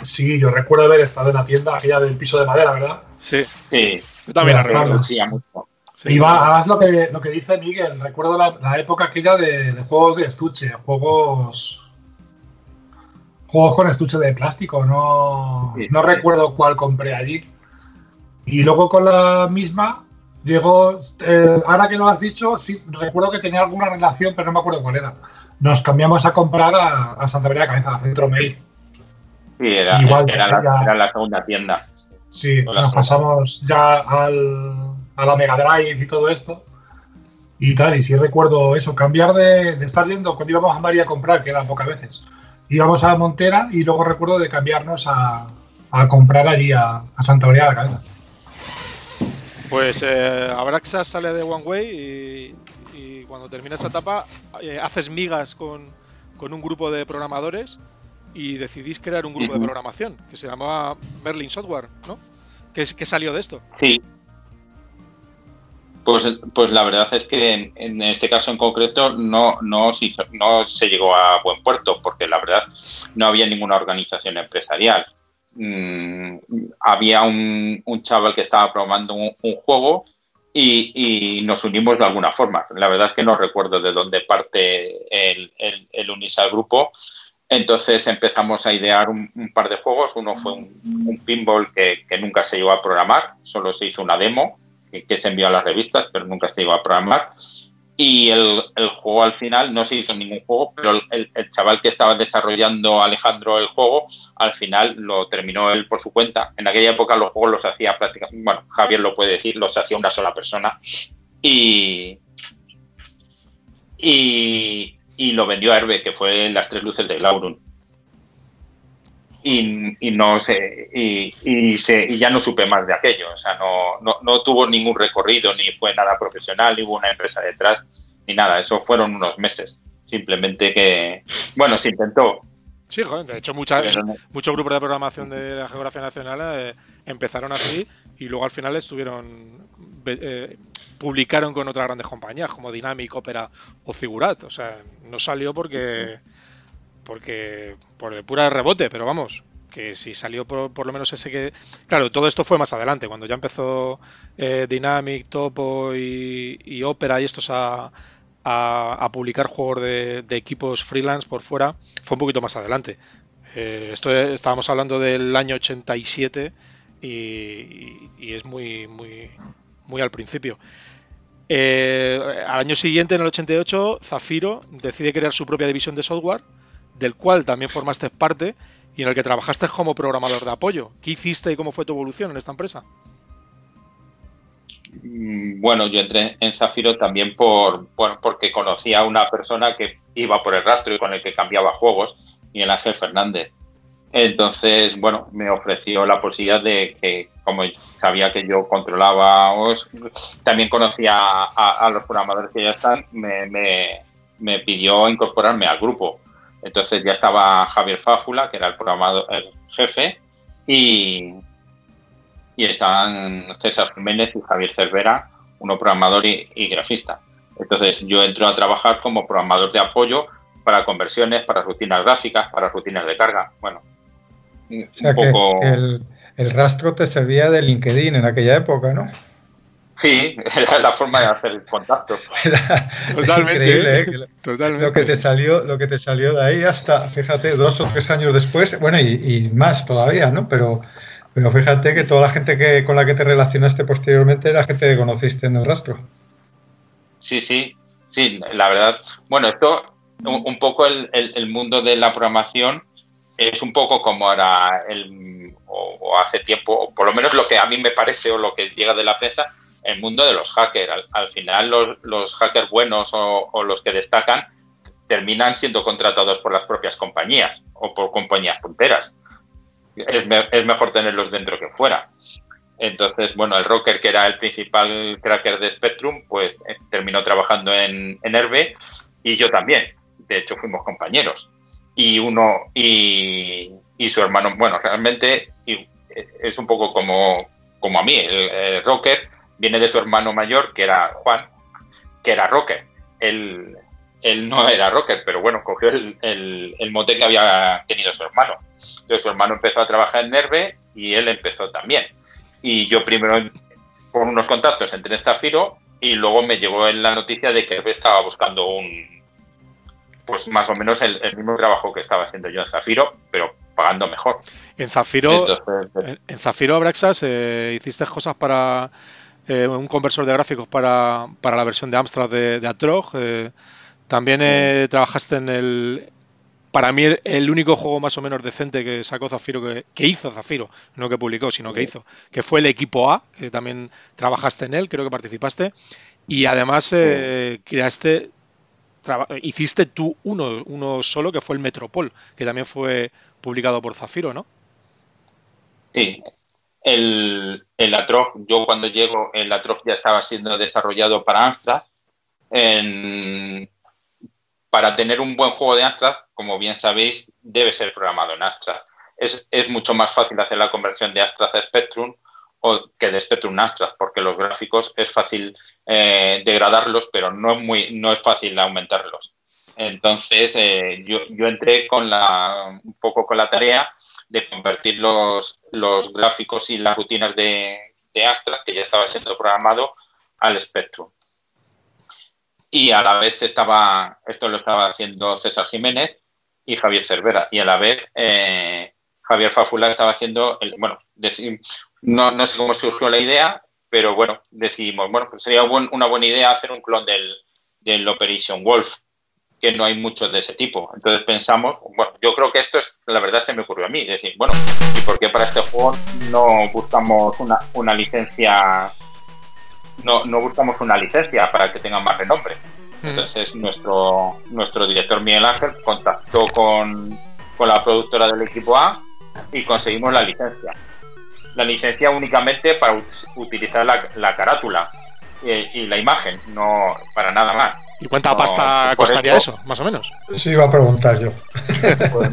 Sí, yo recuerdo haber estado en la tienda aquella del piso de madera, ¿verdad? Sí. Sí. Yo también la recuerdo. Sí, mucho. Sí. Y va, lo que, lo que dice Miguel, recuerdo la, la época aquella de, de, juegos de estuche, juegos juegos con estuche de plástico, no, sí, no sí. recuerdo cuál compré allí. Y luego con la misma, llegó, eh, ahora que lo has dicho, sí, recuerdo que tenía alguna relación, pero no me acuerdo cuál era nos cambiamos a comprar a, a Santa María de Cabeza, a Centro Mail. Sí, era, Igual, era, la, ya, era la, segunda tienda. Sí, nos pasamos ya al, a la Mega Drive y todo esto. Y tal, y sí recuerdo eso, cambiar de, de estar yendo cuando íbamos a María a comprar, que eran pocas veces. Íbamos a Montera y luego recuerdo de cambiarnos a, a comprar allí a, a, Santa María de la Cabeza. Pues eh, Abraxas sale de One Way y, cuando termina esa etapa eh, haces migas con, con, un grupo de programadores y decidís crear un grupo de programación que se llamaba Berlin Software, ¿no? ¿Qué, qué salió de esto? Sí. Pues, pues la verdad es que en, este caso en concreto no, no, se hizo, no se llegó a buen puerto porque la verdad no había ninguna organización empresarial. Mm, había un, chaval que estaba programando un, juego y, nos unimos de alguna forma. La verdad es que no recuerdo de dónde parte el, el, grupo. Entonces empezamos a idear un, par de juegos. Uno fue un, un pinball que, que, nunca se llegó a programar, solo se hizo una demo que, se envió a las revistas, pero nunca se llegó a programar. Y el, el juego al final no se hizo ningún juego, pero el, el, chaval que estaba desarrollando Alejandro el juego, al final lo terminó él por su cuenta. En aquella época los juegos los hacía prácticamente, bueno, Javier lo puede decir, los hacía una sola persona. Y, y, y lo vendió a Herbe, que fue Las Tres Luces de Glaurun. Y, y, no sé, y, y, se, y, ya no supe más de aquello. O sea, no, no, no, tuvo ningún recorrido, ni fue nada profesional, ni hubo una empresa detrás, ni nada. Eso fueron unos meses. Simplemente que, bueno, se intentó. Sí, joder, de hecho, muchas, no. muchos grupos de programación de la Geografía Nacional eh, empezaron así y luego al final estuvieron eh, publicaron con otras grandes compañías como Dynamic, Opera o Figurat. O sea, no salió porque porque por de pura rebote, pero vamos, que si salió por, por, lo menos ese que... Claro, todo esto fue más adelante, cuando ya empezó eh, Dynamic, Topo y, Opera y estos a, a, a publicar juegos de, equipos freelance por fuera, fue un poquito más adelante. Eh, esto estábamos hablando del año 87 y, y, y es muy, muy, muy al principio. Eh, al año siguiente, en el 88, Zafiro decide crear su propia división de software, del cual también formaste parte y en el que trabajaste como programador de apoyo. ¿Qué hiciste y cómo fue tu evolución en esta empresa? Mm, Bueno, yo entré en Zafiro también por, por, porque conocía a una persona que iba por el rastro y con el que cambiaba juegos. Miguel Ángel Fernández. Entonces, bueno, me ofreció la posibilidad de que, como sabía que yo controlaba, también conocía a, los programadores que ya están, me, pidió incorporarme al grupo. Entonces ya estaba Javier Fáfula, que era el programador el jefe, y, y estaban César Jiménez y Javier Cervera, uno programador y grafista. Entonces yo entro a trabajar como programador de apoyo para conversiones, para rutinas gráficas, para rutinas de carga. Bueno, o sea que el, rastro te servía de LinkedIn en aquella época, ¿no? Sí, <laughs> era la forma de hacer el contacto. <laughs> totalmente, ¿eh? totalmente. Lo que te salió, lo que te salió de ahí hasta, fíjate, dos o tres años después, bueno, y, más todavía, ¿no? Pero, pero fíjate que toda la gente que, con la que te relacionaste posteriormente era gente que conociste en el rastro. Sí, sí, sí, la verdad. Bueno, esto, un, poco el, mundo de la programación es un poco como era el, o, hace tiempo, o por lo menos lo que a mí me parece o lo que llega de la prensa, el mundo de los hackers. Al, final los, hackers buenos o, los que destacan terminan siendo contratados por las propias compañías o por compañías punteras. Es, es mejor tenerlos dentro que fuera. Entonces, bueno, el rocker, que era el principal cracker de Spectrum, pues eh, terminó trabajando en, en Herbe y yo también. De hecho, fuimos compañeros y uno y, su hermano, bueno, realmente es un poco como, como a mí, el, rocker viene de su hermano mayor, que era Juan, que era rocker. Él, él no era rocker, pero bueno, cogió el, el, mote que había tenido su hermano. Entonces su hermano empezó a trabajar en Nerve y él empezó también. Y yo primero por unos contactos entré en Zafiro y luego me llegó en la noticia de que estaba buscando un, pues más o menos el, mismo trabajo que estaba haciendo yo en Zafiro, pero pagando mejor. En Zafiro, en, Zafiro Abraxas eh, hiciste cosas para eh, un conversor de gráficos para, la versión de Amstrad de, de Atrog. Eh, también trabajaste en el, para mí el, único juego más o menos decente que sacó Zafiro, que, hizo Zafiro, no que publicó, sino que hizo, que fue el equipo A, que también trabajaste en él, creo que participaste, y además creaste hiciste tú uno, uno solo que fue el Metropol, que también fue publicado por Zafiro, ¿no? Sí, el, el yo cuando llego, el Atrox ya estaba siendo desarrollado para Amstrad. para tener un buen juego de Amstrad, como bien sabéis, debe ser programado en Amstrad. Es, es mucho más fácil hacer la conversión de Amstrad a Spectrum o que de Spectrum Amstrad, porque los gráficos es fácil eh, degradarlos, pero no es, muy, no es fácil aumentarlos. Entonces, eh, yo, yo, entré con la, un poco con la tarea de convertir los, los gráficos y las rutinas de, de que ya estaba siendo programado, al Spectrum. Y a la vez estaba, esto lo estaba haciendo César Jiménez y Javier Cervera, y a la vez eh, Javier Fafula estaba haciendo, el, bueno, no, no sé cómo surgió la idea, pero bueno, decidimos, bueno, pues sería una buena idea hacer un clon del, del Operation Wolf, que no hay muchos de ese tipo. Entonces pensamos, bueno, yo creo que esto es, la verdad se me ocurrió a mí, decir, bueno, ¿y por qué para este juego no buscamos una, una licencia, no, no buscamos una licencia para que tenga más renombre? Mm. Entonces nuestro, nuestro director Miguel Ángel contactó con, con la productora del equipo A y conseguimos la licencia la licencia únicamente para utilizar la, carátula y, la imagen, no para nada más. ¿Y cuánta pasta costaría eso, más o menos? Sí, iba a preguntar yo. Pues,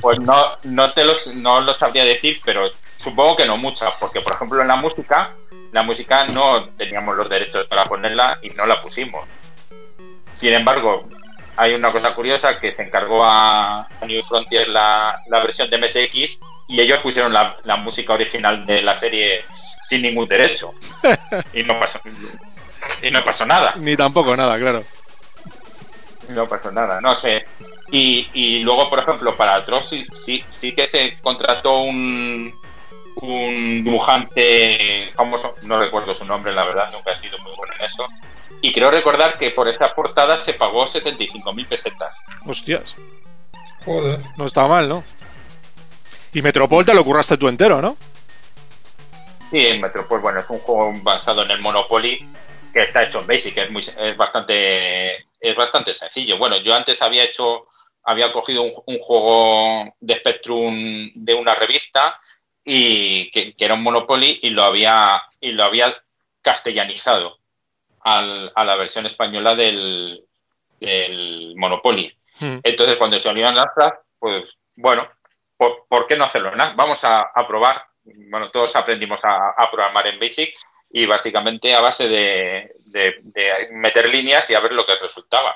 pues, no, no te lo, no lo sabría decir, pero supongo que no mucha, porque por ejemplo en la música, la música no teníamos los derechos para ponerla y no la pusimos. Sin embargo, hay una cosa curiosa que se encargó a, New Frontier la, la versión de MSX y ellos pusieron la, música original de la serie sin ningún derecho. <laughs> y no pasó, y no pasó nada. Ni tampoco nada, claro. No pasó nada, no sé. Y, y luego, por ejemplo, para Trox sí, sí, que se contrató un, un dibujante famoso, no recuerdo su nombre, la verdad, nunca he sido muy bueno en eso. Y creo recordar que por esa portada se pagó 75.000 pesetas. Hostias. Joder. No está mal, ¿no? Y Metropol te lo curraste tú entero, ¿no? Sí, en Metropol, bueno, es un juego basado en el Monopoly que está hecho en Basic, es, muy, es, bastante, es bastante sencillo. Bueno, yo antes había hecho había cogido un, juego de Spectrum de una revista y que, era un Monopoly y lo había y lo había castellanizado a la versión española del, Monopoly. Hmm. Entonces, cuando se unieron las pues bueno, ¿por, qué no hacerlo? Vamos a, probar. Bueno, todos aprendimos a, programar en Basic y básicamente a base de, meter líneas y a ver lo que resultaba.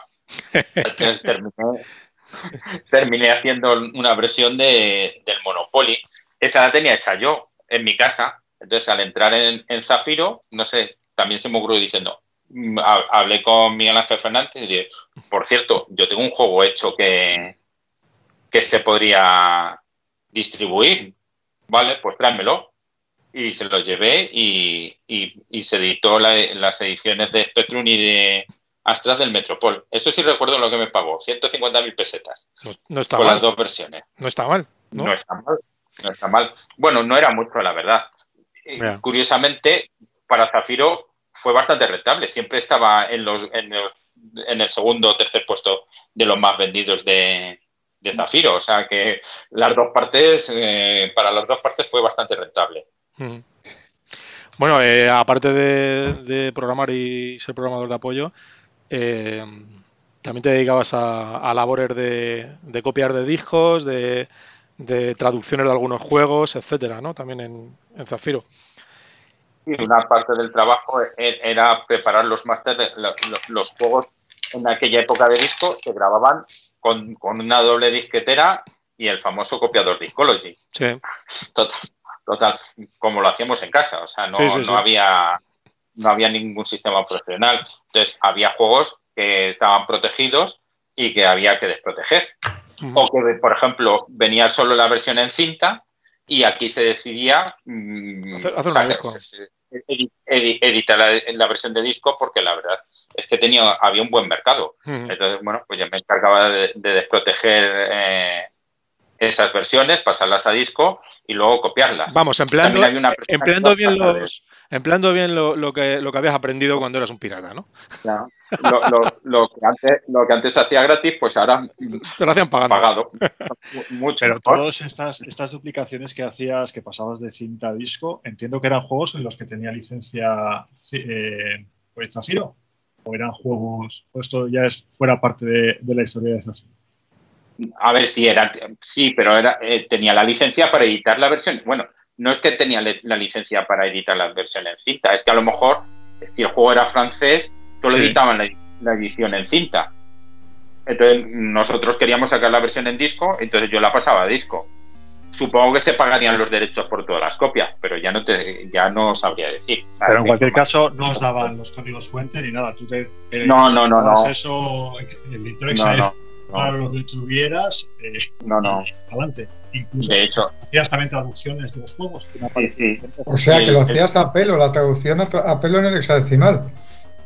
<laughs> Terminé, haciendo una versión de, del Monopoly. Esta la tenía hecha yo en mi casa. Entonces, al entrar en, Zafiro, no sé, también se me ocurrió diciendo, mm, hablé con Miguel Ángel Fernández y dije, por cierto, yo tengo un juego hecho que, que se podría distribuir. Vale, pues tráemelo y se los llevé y, se editó las ediciones de Spectrum y de Astra del Metropol. Eso sí recuerdo lo que me pagó, 150.000 pesetas. No, está con mal. las dos versiones. No está mal. ¿no? está mal. No está mal. Bueno, no era mucho, la verdad. Curiosamente, para Zafiro fue bastante rentable. Siempre estaba en, los, en, el segundo o tercer puesto de los más vendidos de, de Zafiro. O sea que las dos partes, eh, para las dos partes fue bastante rentable. Bueno, eh, aparte de, programar y ser programador de apoyo, eh, también te dedicabas a, labores de, copiar de discos, de, traducciones de algunos juegos, etcétera, ¿no? También en, Zafiro. Y una parte del trabajo e, era preparar los másteres, los, los, juegos en aquella época de disco se grababan con, una doble disquetera y el famoso copiador Discology. Sí. Total, como lo hacíamos en casa, o sea, no, no había no había ningún sistema profesional. Entonces, había juegos que estaban protegidos y que había que desproteger. O que, por ejemplo, venía solo la versión en cinta y aquí se decidía mm, hacer, editar la, versión de disco porque la verdad es que tenía había un buen mercado. Entonces, bueno, pues ya me encargaba de, desproteger eh, esas versiones, pasarlas a disco y luego copiarlas. Vamos, empleando, empleando bien los, empleando bien lo, que, lo que habías aprendido cuando eras un pirata, ¿no? Lo, que antes, lo que antes hacía gratis, pues ahora te lo hacían pagado. <laughs> Mucho Pero todas estas, estas duplicaciones que hacías, que pasabas de cinta a disco, entiendo que eran juegos en los que tenía licencia eh, pues, Zafiro. ¿O eran juegos, o esto ya es fuera parte de, la historia de Zafiro? A ver, si era, sí, pero era, eh, tenía la licencia para editar la versión. Bueno, no es que tenía la licencia para editar la versión en cinta, es que a lo mejor, si el juego era francés, solo editaban la, edición en cinta. Entonces nosotros queríamos sacar la versión en disco, entonces yo la pasaba a disco. Supongo que se pagarían los derechos por todas las copias, pero ya no te, ya no sabría decir. Pero en cualquier caso no os daban los códigos fuente ni nada. Tú te, no, no, no, no. Eso, el editor no, para lo que tuvieras. Eh, no, no. Adelante. Incluso de hecho, hacías también traducciones de los juegos. O sea, que lo hacías a pelo, la traducción a pelo en el hexadecimal.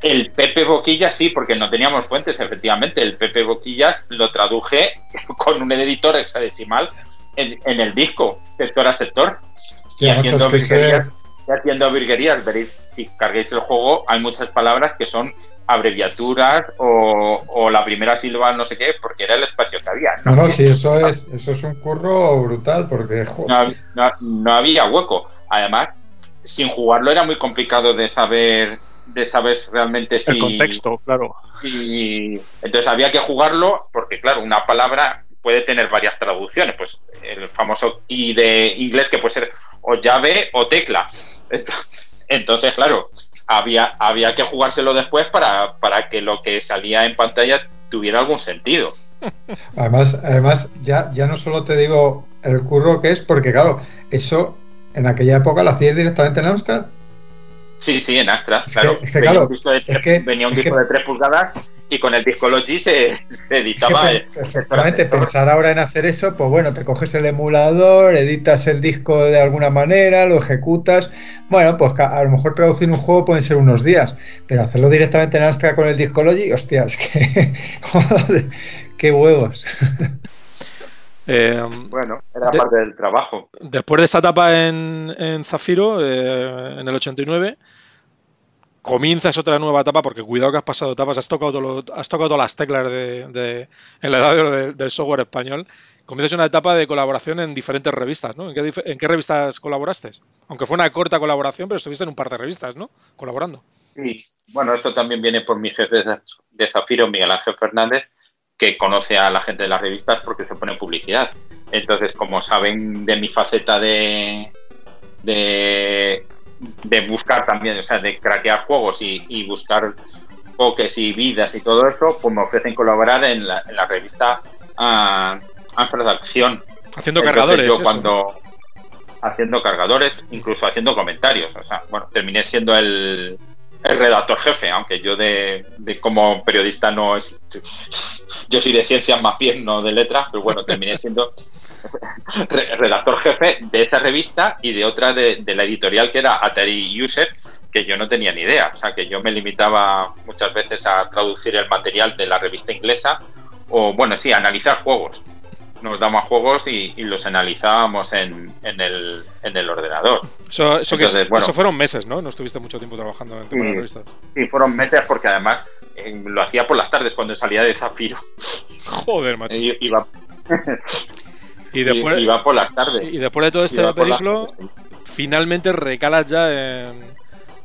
El Pepe Boquillas sí, porque no teníamos fuentes, efectivamente. El Pepe Boquillas lo traduje <laughs> con un editor hexadecimal en, en el disco, sector a sector. y haciendo virguerías, haciendo virguerías, veréis, si carguéis el juego, hay muchas palabras que son abreviaturas o, la primera sílaba no sé qué, porque era el espacio que había. No, no, sí, eso es, eso es un curro brutal, porque no, había hueco. Además, sin jugarlo era muy complicado de saber de saber realmente si, el contexto, claro. Y entonces había que jugarlo porque claro, una palabra puede tener varias traducciones, pues el famoso y de inglés que puede ser o llave o tecla. Entonces, claro, había, había que jugárselo después para, para que lo que salía en pantalla tuviera algún sentido. <laughs> Además, además ya, ya no solo te digo el curro que es, porque claro, eso en aquella época lo hacías directamente en Amstrad. Sí, sí, en Astra, claro. venía, un disco de, venía un disco de 3 pulgadas y con el Discology se, se editaba. efectivamente, pensar ahora en hacer eso, pues bueno, te coges el emulador, editas el disco de alguna manera, lo ejecutas. Bueno, pues a lo mejor traducir un juego pueden ser unos días, pero hacerlo directamente en Astra con el Discology, hostias, que. <laughs> ¡Qué huevos! Eh, bueno, era parte del trabajo. Después de esta etapa en, en Zafiro, eh, en el 89, comienzas otra nueva etapa, porque cuidado que has pasado etapas, has tocado, has tocado todas las teclas de, en la edad del software español. Comienzas una etapa de colaboración en diferentes revistas, ¿no? ¿En qué, revistas colaboraste? Aunque fue una corta colaboración, pero estuviste en un par de revistas, ¿no? Colaborando. Sí, bueno, esto también viene por mi jefe de Zafiro, Miguel Ángel Fernández, que conoce a la gente de las revistas porque se pone publicidad. Entonces, como saben de mi faceta de, de de buscar también, o sea, de craquear juegos y, buscar pokés y vidas y todo eso, pues me ofrecen colaborar en la, en la revista uh, Acción. Haciendo cargadores. Yo cuando haciendo cargadores, incluso haciendo comentarios. O sea, bueno, terminé siendo el, el redactor jefe, aunque yo de, de, como periodista no es. Yo soy de ciencias más bien, no de letras, pero bueno, terminé <laughs> siendo redactor jefe de esa revista y de otra de, la editorial que era Atari User, que yo no tenía ni idea. O sea, que yo me limitaba muchas veces a traducir el material de la revista inglesa o, bueno, sí, analizar juegos. Nos damos juegos y, los analizábamos en, el, en el ordenador. Eso, eso, fueron meses, ¿no? No estuviste mucho tiempo trabajando en sí, revistas. Sí, fueron meses porque además eh, lo hacía por las tardes cuando salía de Zafiro. Joder, macho. iba, <laughs> y después, y, va por las tardes. Y después de todo este periplo, finalmente recalas ya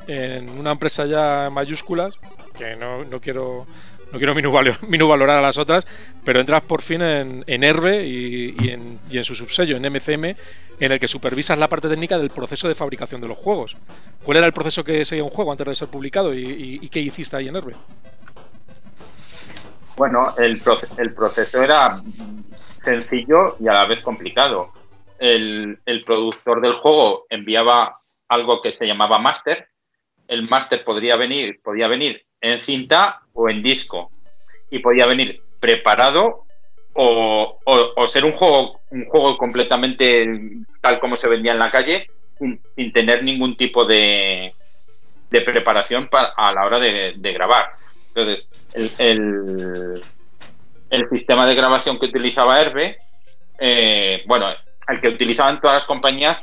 en, una empresa ya en mayúsculas, que no, no quiero no quiero <laughs> minusvalorar a las otras, pero entras por fin en, en Herbe y, en, y, en, su subsello, en MCM, en el que supervisas la parte técnica del proceso de fabricación de los juegos. ¿Cuál era el proceso que seguía un juego antes de ser publicado y, y qué hiciste ahí en Herbe? Bueno, el, el proceso era sencillo y a la vez complicado. El, productor del juego enviaba algo que se llamaba master. El master podría venir, podía venir en cinta o en disco. Y podía venir preparado o, ser un juego, un juego completamente tal como se vendía en la calle, sin, tener ningún tipo de, de preparación para, a la hora de, grabar. Entonces, el el sistema de grabación que utilizaba Herbe, eh, bueno, el que utilizaban todas las compañías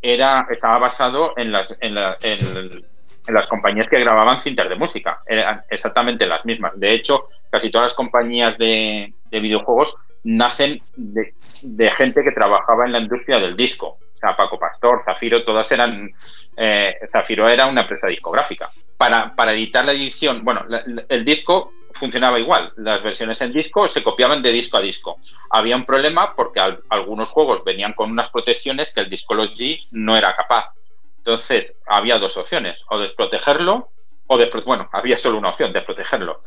era estaba basado en las, en, las compañías que grababan cintas de música. Eran exactamente las mismas. De hecho, casi todas las compañías de, videojuegos nacen de, gente que trabajaba en la industria del disco. O sea, Paco Pastor, Zafiro, todas eran... Eh, Zafiro era una empresa discográfica. Para, para editar la edición, bueno, el disco funcionaba igual. Las versiones en disco se copiaban de disco a disco. Había un problema porque algunos juegos venían con unas protecciones que el Discology no era capaz. Entonces, había dos opciones, o desprotegerlo, o de, bueno, <laughs> había solo una opción, desprotegerlo.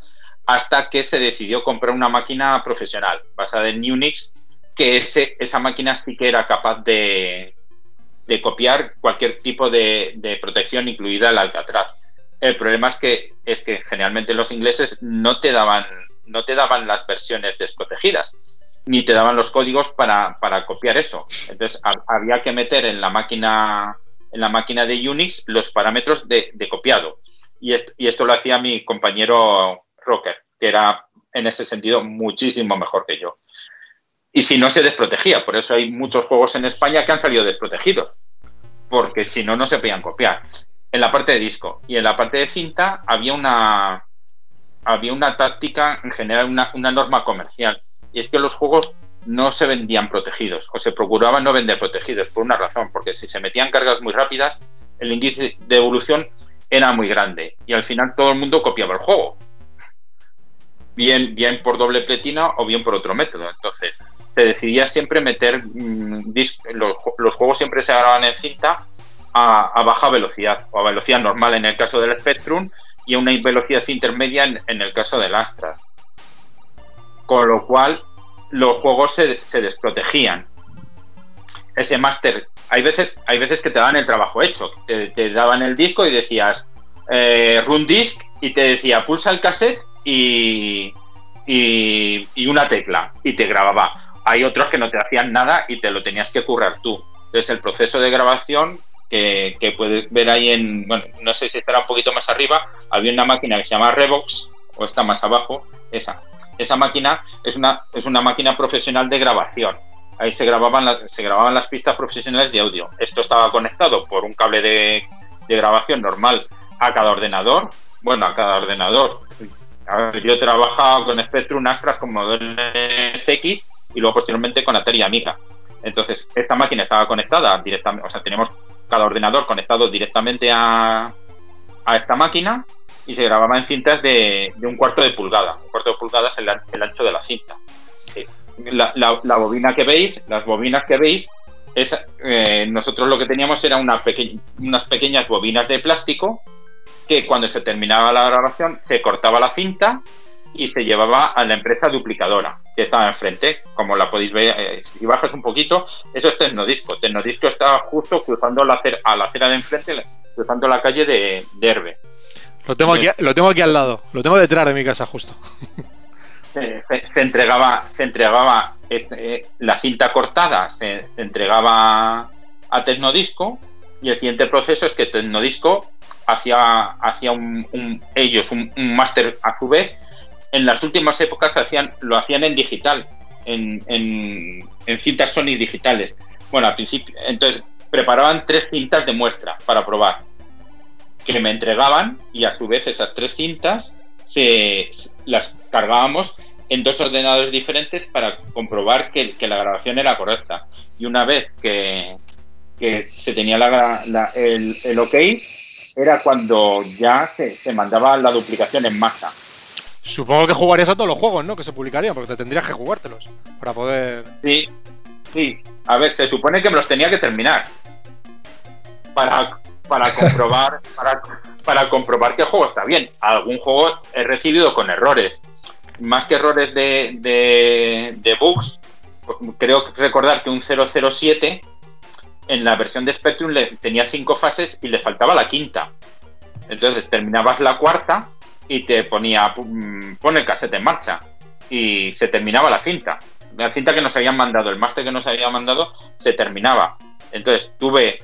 Hasta que se decidió comprar una máquina profesional basada en Unix, que esa máquina sí que era capaz de, de copiar cualquier tipo de, de protección, incluida el Alcatraz. El problema es que, es que generalmente los ingleses no te daban, no te daban las versiones desprotegidas, ni te daban los códigos para, copiar eso. Entonces había que meter en la máquina, en la máquina de Unix los parámetros de, copiado. Y, esto lo hacía mi compañero Rocker, que era en ese sentido muchísimo mejor que yo. Y si no se desprotegía, por eso hay muchos juegos en España que han salido desprotegidos, porque si no, no se podían copiar en la parte de disco. Y en la parte de cinta había una, había una táctica, en general, una, una norma comercial. Y es que los juegos no se vendían protegidos o se procuraban no vender protegidos por una razón, porque si se metían cargas muy rápidas, el índice de evolución era muy grande y al final todo el mundo copiaba el juego. Bien, bien por doble pletina o bien por otro método. Entonces, se decidía siempre meter mm, los, los, juegos siempre se grababan en cinta a, baja velocidad o a velocidad normal en el caso del Spectrum y a una velocidad intermedia en, el caso del Astra. Con lo cual los juegos se, desprotegían. Ese máster, hay veces, hay veces que te daban el trabajo hecho, te, daban el disco y decías eh, run disk y te decía pulsa el cassette y, y una tecla y te grababa. Hay otros que no te hacían nada y te lo tenías que currar tú. Entonces el proceso de grabación que, puedes ver ahí en, bueno, no sé si estará un poquito más arriba, había una máquina que se llama Revox, o está más abajo, esa. Esa máquina es una, es una máquina profesional de grabación. Ahí se grababan, las, se grababan las pistas profesionales de audio. Esto estaba conectado por un cable de, grabación normal a cada ordenador, bueno, a cada ordenador. A ver, yo he trabajado con Spectrum, Astra, con Model SX y luego posteriormente con Atari Amiga. Entonces, esta máquina estaba conectada directamente, o sea, tenemos cada ordenador conectado directamente a, a esta máquina y se grababa en cintas de, de un cuarto de pulgada. Un cuarto de pulgada es el, el ancho de la cinta. La, la- bobina que veis, las bobinas que veis, es, eh, nosotros lo que teníamos era unas pequeñas bobinas de plástico que cuando se terminaba la grabación se cortaba la cinta y se llevaba a la empresa duplicadora que estaba enfrente, como la podéis ver, eh, si bajas un poquito, eso es Tecnodisco. Tecnodisco está justo cruzando la a la acera de enfrente, cruzando la calle de, de Herbe. Lo tengo, aquí, lo tengo aquí al lado. Lo tengo detrás de mi casa, justo. se, se- se entregaba, se entregaba este, eh, la cinta cortada, se, se entregaba a Tecnodisco y el siguiente proceso es que Tecnodisco hacía, hacía un, un- ellos un, un máster a su vez. En las últimas épocas hacían, lo hacían en digital, en, en, en cintas Sony digitales. Bueno, al principio, entonces preparaban tres cintas de muestra para probar, que me entregaban y a su vez esas tres cintas se, las cargábamos en dos ordenadores diferentes para comprobar que, que la grabación era correcta. Y una vez que, que se tenía la- la- el, el ok, era cuando ya se, se mandaba la duplicación en masa. Supongo que jugarías a todos los juegos, ¿no? Que se publicarían, porque te tendrías que jugártelos para poder. Sí, sí. A ver, se supone que me los tenía que terminar. Para, para <laughs> comprobar, para, para comprobar que el juego está bien. Algún juego he recibido con errores. Más que errores de, de, de bugs, creo que recordar que un 007 en la versión de Spectrum le, tenía cinco fases y le faltaba la quinta. Entonces terminabas la cuarta y te ponía mm, pon el cassette en marcha y se terminaba la cinta. La cinta que nos habían mandado, el máster que nos había mandado, se terminaba. Entonces tuve.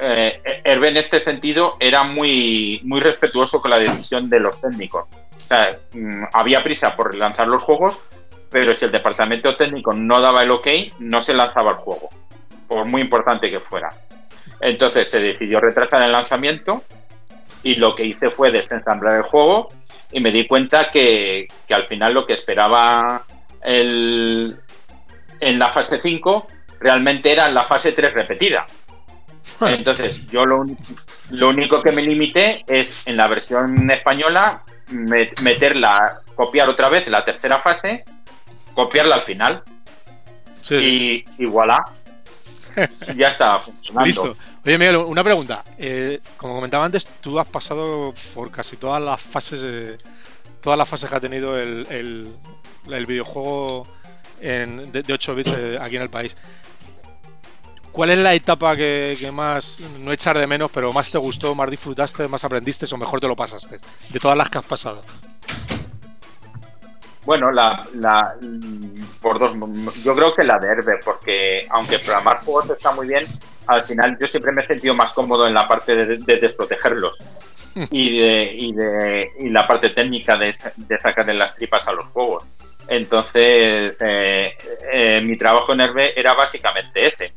eh, en este sentido era muy, muy respetuoso con la decisión de los técnicos. Mm, había prisa por lanzar los juegos, pero si el departamento técnico no daba el ok, no se lanzaba el juego, por muy importante que fuera. Entonces se decidió retrasar el lanzamiento y lo que hice fue desensamblar el juego y me di cuenta que, que al final lo que esperaba el, en la fase 5 realmente era la fase 3 repetida. Entonces yo lo, lo único que me limité es en la versión española me- meterla, copiar otra vez la tercera fase, copiarla al final Sí. y, y voilà. <laughs> ya está funcionando. Listo. Oye, Miguel, una pregunta. Eh, como comentaba antes, tú has pasado por casi todas las fases, todas las fases que ha tenido el, el- videojuego de, de 8 bits eh, aquí en el país. ¿Cuál es la etapa que, más, no echar de menos, pero más te gustó, más disfrutaste, más aprendiste o mejor te lo pasaste? De todas las que has pasado. Bueno, la, la, por dos, yo creo que la de Herbe, porque aunque programar juegos está muy bien, al final yo siempre me he sentido más cómodo en la parte de, de desprotegerlos <laughs> y de, y de y la parte técnica de, de sacarle las tripas a los juegos. Entonces, eh, eh, mi trabajo en Herbe era básicamente ese,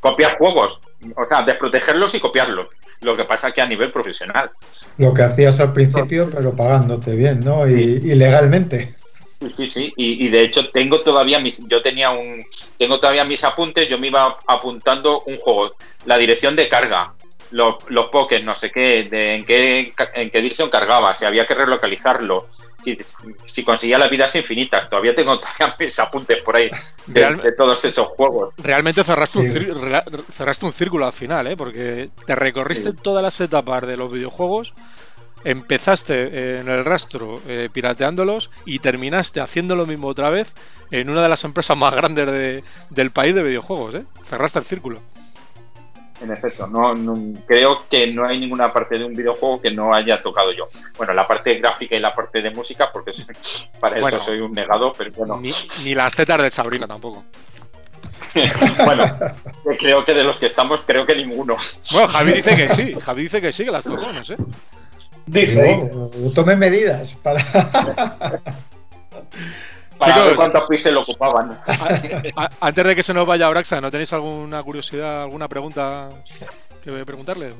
copiar juegos, o sea, desprotegerlos y copiarlos. Lo que pasa que a nivel profesional. Lo que hacías al principio, pero pagándote bien, ¿no? Y, y legalmente. Sí, sí, sí. Y, y de hecho tengo todavía mis, yo tenía un, tengo todavía mis apuntes, yo me iba apuntando un juego, la dirección de carga, los, los pokés, no sé qué, de, en qué, en qué dirección cargaba, si había que relocalizarlo, si, si conseguía las vidas infinitas, todavía tengo <laughs> todavía mis apuntes por ahí de, Real- de todos esos juegos. Realmente cerraste un, Sí. rela- cerraste un círculo al final, ¿eh? Porque te recorriste Sí. todas las etapas de los videojuegos, empezaste en el rastro eh, pirateándolos y terminaste haciendo lo mismo otra vez en una de las empresas más grandes de- del país de videojuegos, ¿eh? Cerraste el círculo. En efecto, no, no- creo que no hay ninguna parte de un videojuego que no haya tocado yo. Bueno, la parte gráfica y la parte de música, porque <laughs> para Bueno. eso soy un negado, pero bueno. Ni, ni las tetas de Sabrina tampoco. <laughs> bueno, eh, creo que de los que estamos, creo que ninguno. Bueno, Javi dice que sí, Javi dice que sí, que las tocó, no sé. Dice, dice. Digo, tome medidas para. <laughs> Para Chicos. ver cuántos píxeles lo ocupaban. Antes de que se nos vaya Braxa, ¿no tenéis alguna curiosidad, alguna pregunta que preguntarle?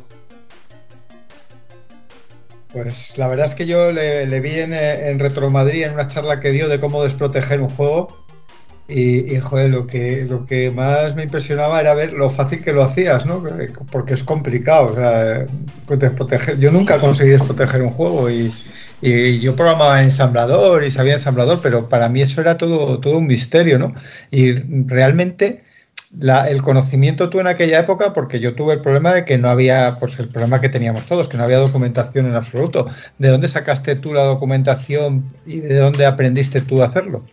Pues la verdad es que yo le, vi en, en Retro Madrid en una charla que dio de cómo desproteger un juego y, joder, lo que, lo que más me impresionaba era ver lo fácil que lo hacías, ¿no? Porque es complicado. O sea. Yo nunca conseguí desproteger un juego y, y yo programaba ensamblador y sabía ensamblador, pero para mí eso era todo, todo un misterio, ¿no? Y realmente el conocimiento tú en aquella época, porque yo tuve el problema de que no había, pues el problema que teníamos todos, que no había documentación en absoluto. ¿De dónde sacaste tú la documentación y de dónde aprendiste tú a hacerlo?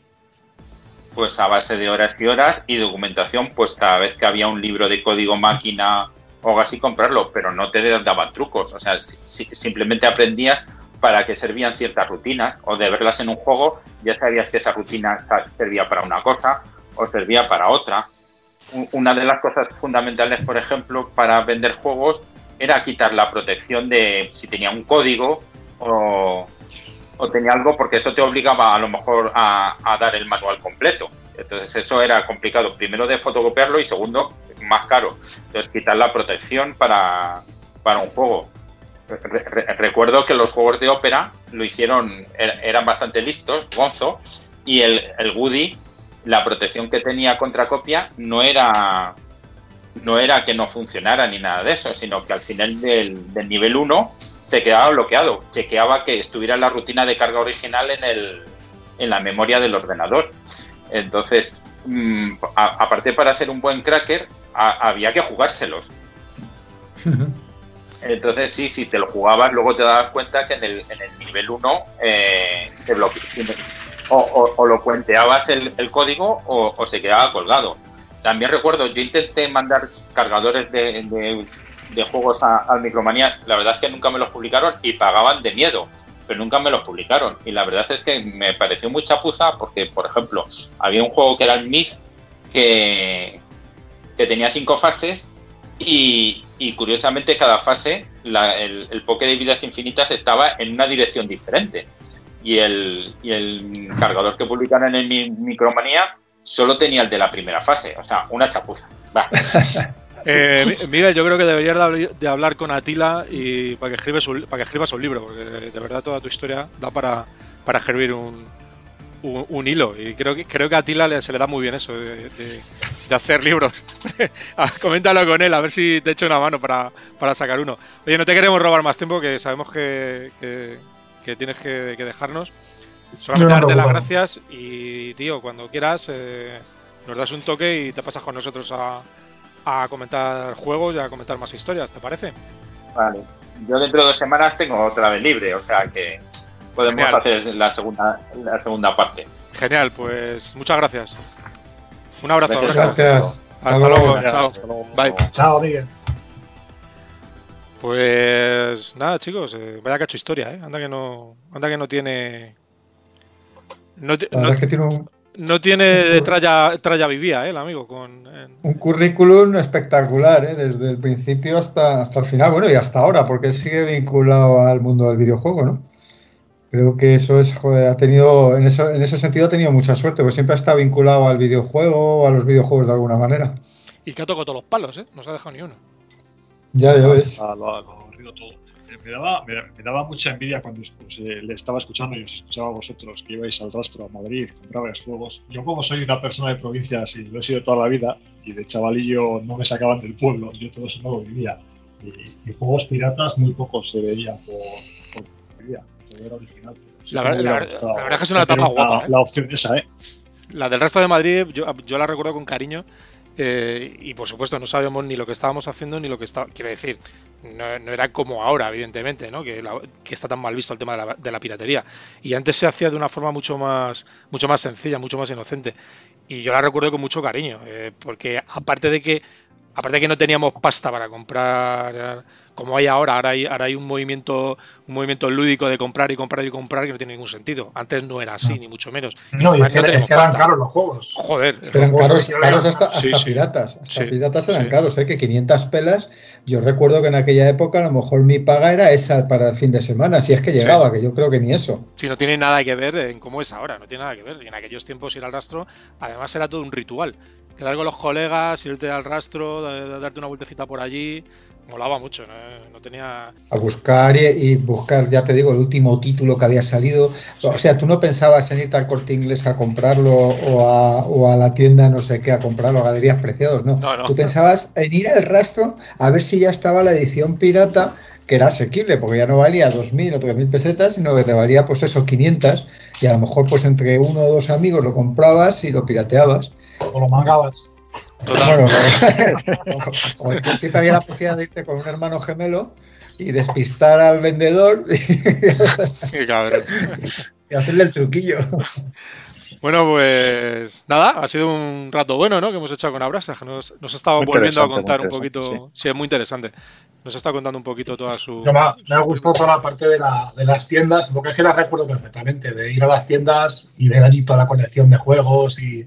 Pues a base de horas y horas y documentación, pues cada vez que había un libro de código máquina o así, comprarlo, pero no te daban trucos, o sea, simplemente aprendías para qué servían ciertas rutinas o de verlas en un juego ya sabías que esa rutina servía para una cosa o servía para otra. Una de las cosas fundamentales, por ejemplo, para vender juegos era quitar la protección de si tenía un código o, o tenía algo porque eso te obligaba a lo mejor a, dar el manual completo. Entonces eso era complicado, primero de fotocopiarlo y segundo, más caro. Entonces quitar la protección para, para un juego. recuerdo que los juegos de ópera lo hicieron, er, eran bastante listos, Gonzo, y el, el Woody, la protección que tenía contra copia no era no era que no funcionara ni nada de eso, sino que al final del, del nivel 1 se quedaba bloqueado, chequeaba que estuviera la rutina de carga original en, el, en la memoria del ordenador. Entonces, mm, aparte para ser un buen cracker, había que jugárselos. <laughs> Entonces, sí, si te lo jugabas, luego te dabas cuenta que en el, en el nivel 1 eh, o, lo cuenteabas el, código o, se quedaba colgado. También recuerdo, yo intenté mandar cargadores de, de juegos al Micromanía, la verdad es que nunca me los publicaron y pagaban de miedo, pero nunca me los publicaron. Y la verdad es que me pareció mucha chapuza porque, por ejemplo, había un juego que era el Myth que, que tenía cinco fases y, curiosamente cada fase, el, el Poké de vidas infinitas estaba en una dirección diferente. Y el, y el cargador que publicaron en el Micromanía solo tenía el de la primera fase, o sea, una chapuza. <laughs> Eh, Miguel, yo creo que deberías de hablar con Atila y para que escribas un, para que escribas un libro, porque de verdad toda tu historia da para, para escribir un, un, hilo. Y creo que creo que a Atila se le da muy bien eso de, hacer libros. <laughs> Ah, coméntalo con él, a ver si te echo una mano para, sacar uno. Oye, no te queremos robar más tiempo, que sabemos que, tienes que, dejarnos. Solamente darte las gracias y, tío, cuando quieras, eh, nos das un toque y te pasas con nosotros a, a comentar juegos y a comentar más historias, ¿te parece? Vale. Yo dentro de dos semanas tengo otra vez libre, o sea que podemos hacer la segunda, la segunda parte. Genial, pues muchas gracias. Un abrazo. Gracias. Hasta, luego. Chao. Bye. Chao, Miguel. Pues nada, chicos, eh, vaya cacho historia, ¿eh? Anda que no, anda que no tiene. No, no, que tiene un no tiene tralla, tralla vivía, ¿eh? el amigo. Con, Un currículum espectacular, ¿eh? desde el principio hasta, hasta el final, bueno, y hasta ahora, porque sigue vinculado al mundo del videojuego, ¿no? Creo que eso es, joder, ha tenido, en, eso, en ese sentido ha tenido mucha suerte, porque siempre ha estado vinculado al videojuego, a los videojuegos de alguna manera. Y que ha tocado todos los palos, ¿eh? No se ha dejado ni uno. Ya, ya ves. lo, ha todo me daba, me, daba mucha envidia cuando le estaba escuchando y os escuchaba a vosotros que ibais al rastro a Madrid, comprabais juegos. Yo como soy una persona de provincias y lo he sido toda la vida, y de chavalillo no me sacaban del pueblo, yo todo eso no lo vivía. Y, juegos piratas muy pocos se veían por, por vida. Todo era original. La, verdad es que es una etapa guapa. ¿eh? La opción esa, ¿eh? La del resto de Madrid, yo, yo la recuerdo con cariño eh, y por supuesto no sabíamos ni lo que estábamos haciendo ni lo que estaba. Quiero decir, no, era como ahora, evidentemente, ¿no? que, está tan mal visto el tema de la, piratería. Y antes se hacía de una forma mucho más, mucho más sencilla, mucho más inocente. Y yo la recuerdo con mucho cariño, eh, porque aparte de que aparte de que no teníamos pasta para comprar como hay ahora, ahora hay, ahora hay un movimiento, un movimiento lúdico de comprar y comprar y comprar que no tiene ningún sentido. Antes no era así, ni mucho menos. No, y es que, eran caros los juegos. Joder. eran caros, hasta, piratas. Hasta piratas eran caros, ¿eh? que 500 pelas. Yo recuerdo que en aquella época a lo mejor mi paga era esa para el fin de semana, si es que llegaba, que yo creo que ni eso. Sí, no tiene nada que ver en cómo es ahora, no tiene nada que ver. Y en aquellos tiempos ir al rastro, además era todo un ritual. Quedar con los colegas, irte al rastro, darte una vueltecita por allí, molaba mucho, ¿no? no tenía... A buscar y, y buscar, ya te digo, el último título que había salido. O sea, tú no pensabas en irte al corte inglés a comprarlo o a, o a la tienda no sé qué a comprarlo, a galerías preciados, no. No, no. Tú pensabas en ir al rastro a ver si ya estaba la edición pirata que era asequible, porque ya no valía 2.000 o 3.000 pesetas, sino que te valía pues eso, 500, y a lo mejor pues entre uno o dos amigos lo comprabas y lo pirateabas. O lo mangabas. Total. Bueno, o- o que siempre había la posibilidad de irte con un hermano gemelo y despistar al vendedor <laughs> Qué cabrón. y hacerle el truquillo. Bueno, pues nada, ha sido un rato bueno, ¿no? Que hemos hecho con Abraxas, que nos, nos ha estado Muy volviendo a contar un poquito. Sí. es muy interesante. Nos está contando un poquito toda su. Ha- me ha gustado toda la parte de, la- de las tiendas, porque es que la recuerdo perfectamente, de ir a las tiendas y ver allí toda la colección de juegos y,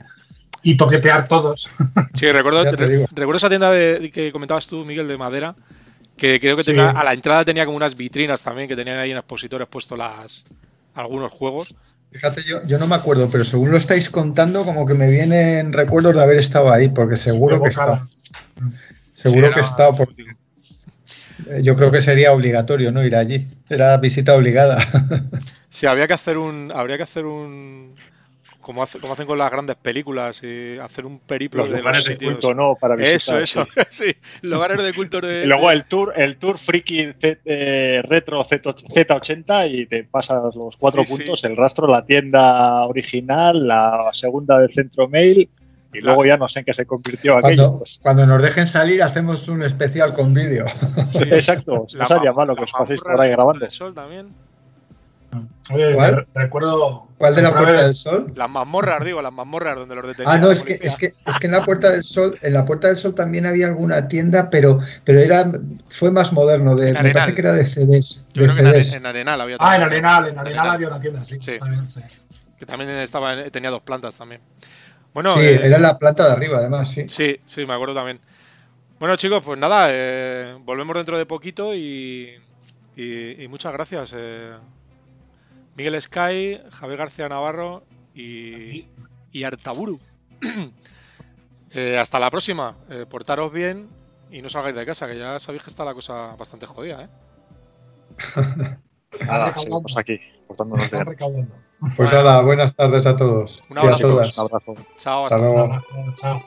y toquetear todos. <laughs> Sí, recuerdo, recuerdo esa tienda de, que comentabas tú, Miguel, de madera, que creo que Sí. tenía, a la entrada tenía como unas vitrinas también, que tenían ahí en expositores puestos las algunos juegos. Fíjate, yo, yo no me acuerdo, pero según lo estáis contando, como que me vienen recuerdos de haber estado ahí, porque seguro que estado. Seguro Sí, que estado, porque eh, yo creo que sería obligatorio, ¿no? Ir allí. Era visita obligada. <laughs> Sí, había que hacer un. Habría que hacer un. Como, hace- como hacen con las grandes películas, y hacer un periplo Los de lugares los de sitios. culto, ¿no? Para visitar. eso, eso, sí. <laughs> sí. Lugares de culto de. <laughs> Y luego el tour, el tour friki Z- eh, retro Z- Z80 y te pasas los cuatro Sí, sí. puntos, el rastro, la tienda original, la segunda del centro mail y luego ya no sé en qué se convirtió aquello. Cuando, pues. cuando nos dejen salir, hacemos un especial con vídeo. <laughs> Sí. Exacto, La no sería ma- malo que os paséis por ahí grabando. del Sol también. Oye, ¿Cuál? re- recuerdo. ¿Cuál de la Puerta del Sol? Las mazmorras, digo, las mazmorras donde los detenían. Ah, no, es que, es que es que en la Puerta del Sol, en la Puerta del Sol también había alguna tienda, pero, pero era, fue más moderno, de, me parece que era de CDs. Yo de creo que en, Are- CDs. en Arenal había Ah, en. Arenal, en Arenal había una tienda, sí. Que también estaba, en- tenía dos plantas también. Bueno, sí, eh, era la planta de arriba, además, sí. sí, sí, me acuerdo también. Bueno, chicos, pues nada, eh, volvemos dentro de poquito y, y- y muchas gracias. eh, Miguel Sky, Javier García Navarro y, y Artaburu. <clears throat> Eh, hasta la próxima. Eh, portaros bien y no salgáis de casa, que ya sabéis que está la cosa bastante jodida, ¿eh? <laughs> Nada, seguimos aquí, portándonos. Pues nada, buenas tardes a todos Un y a abrazo. todas. Un abrazo. Chao, Hasta hasta luego. Chao.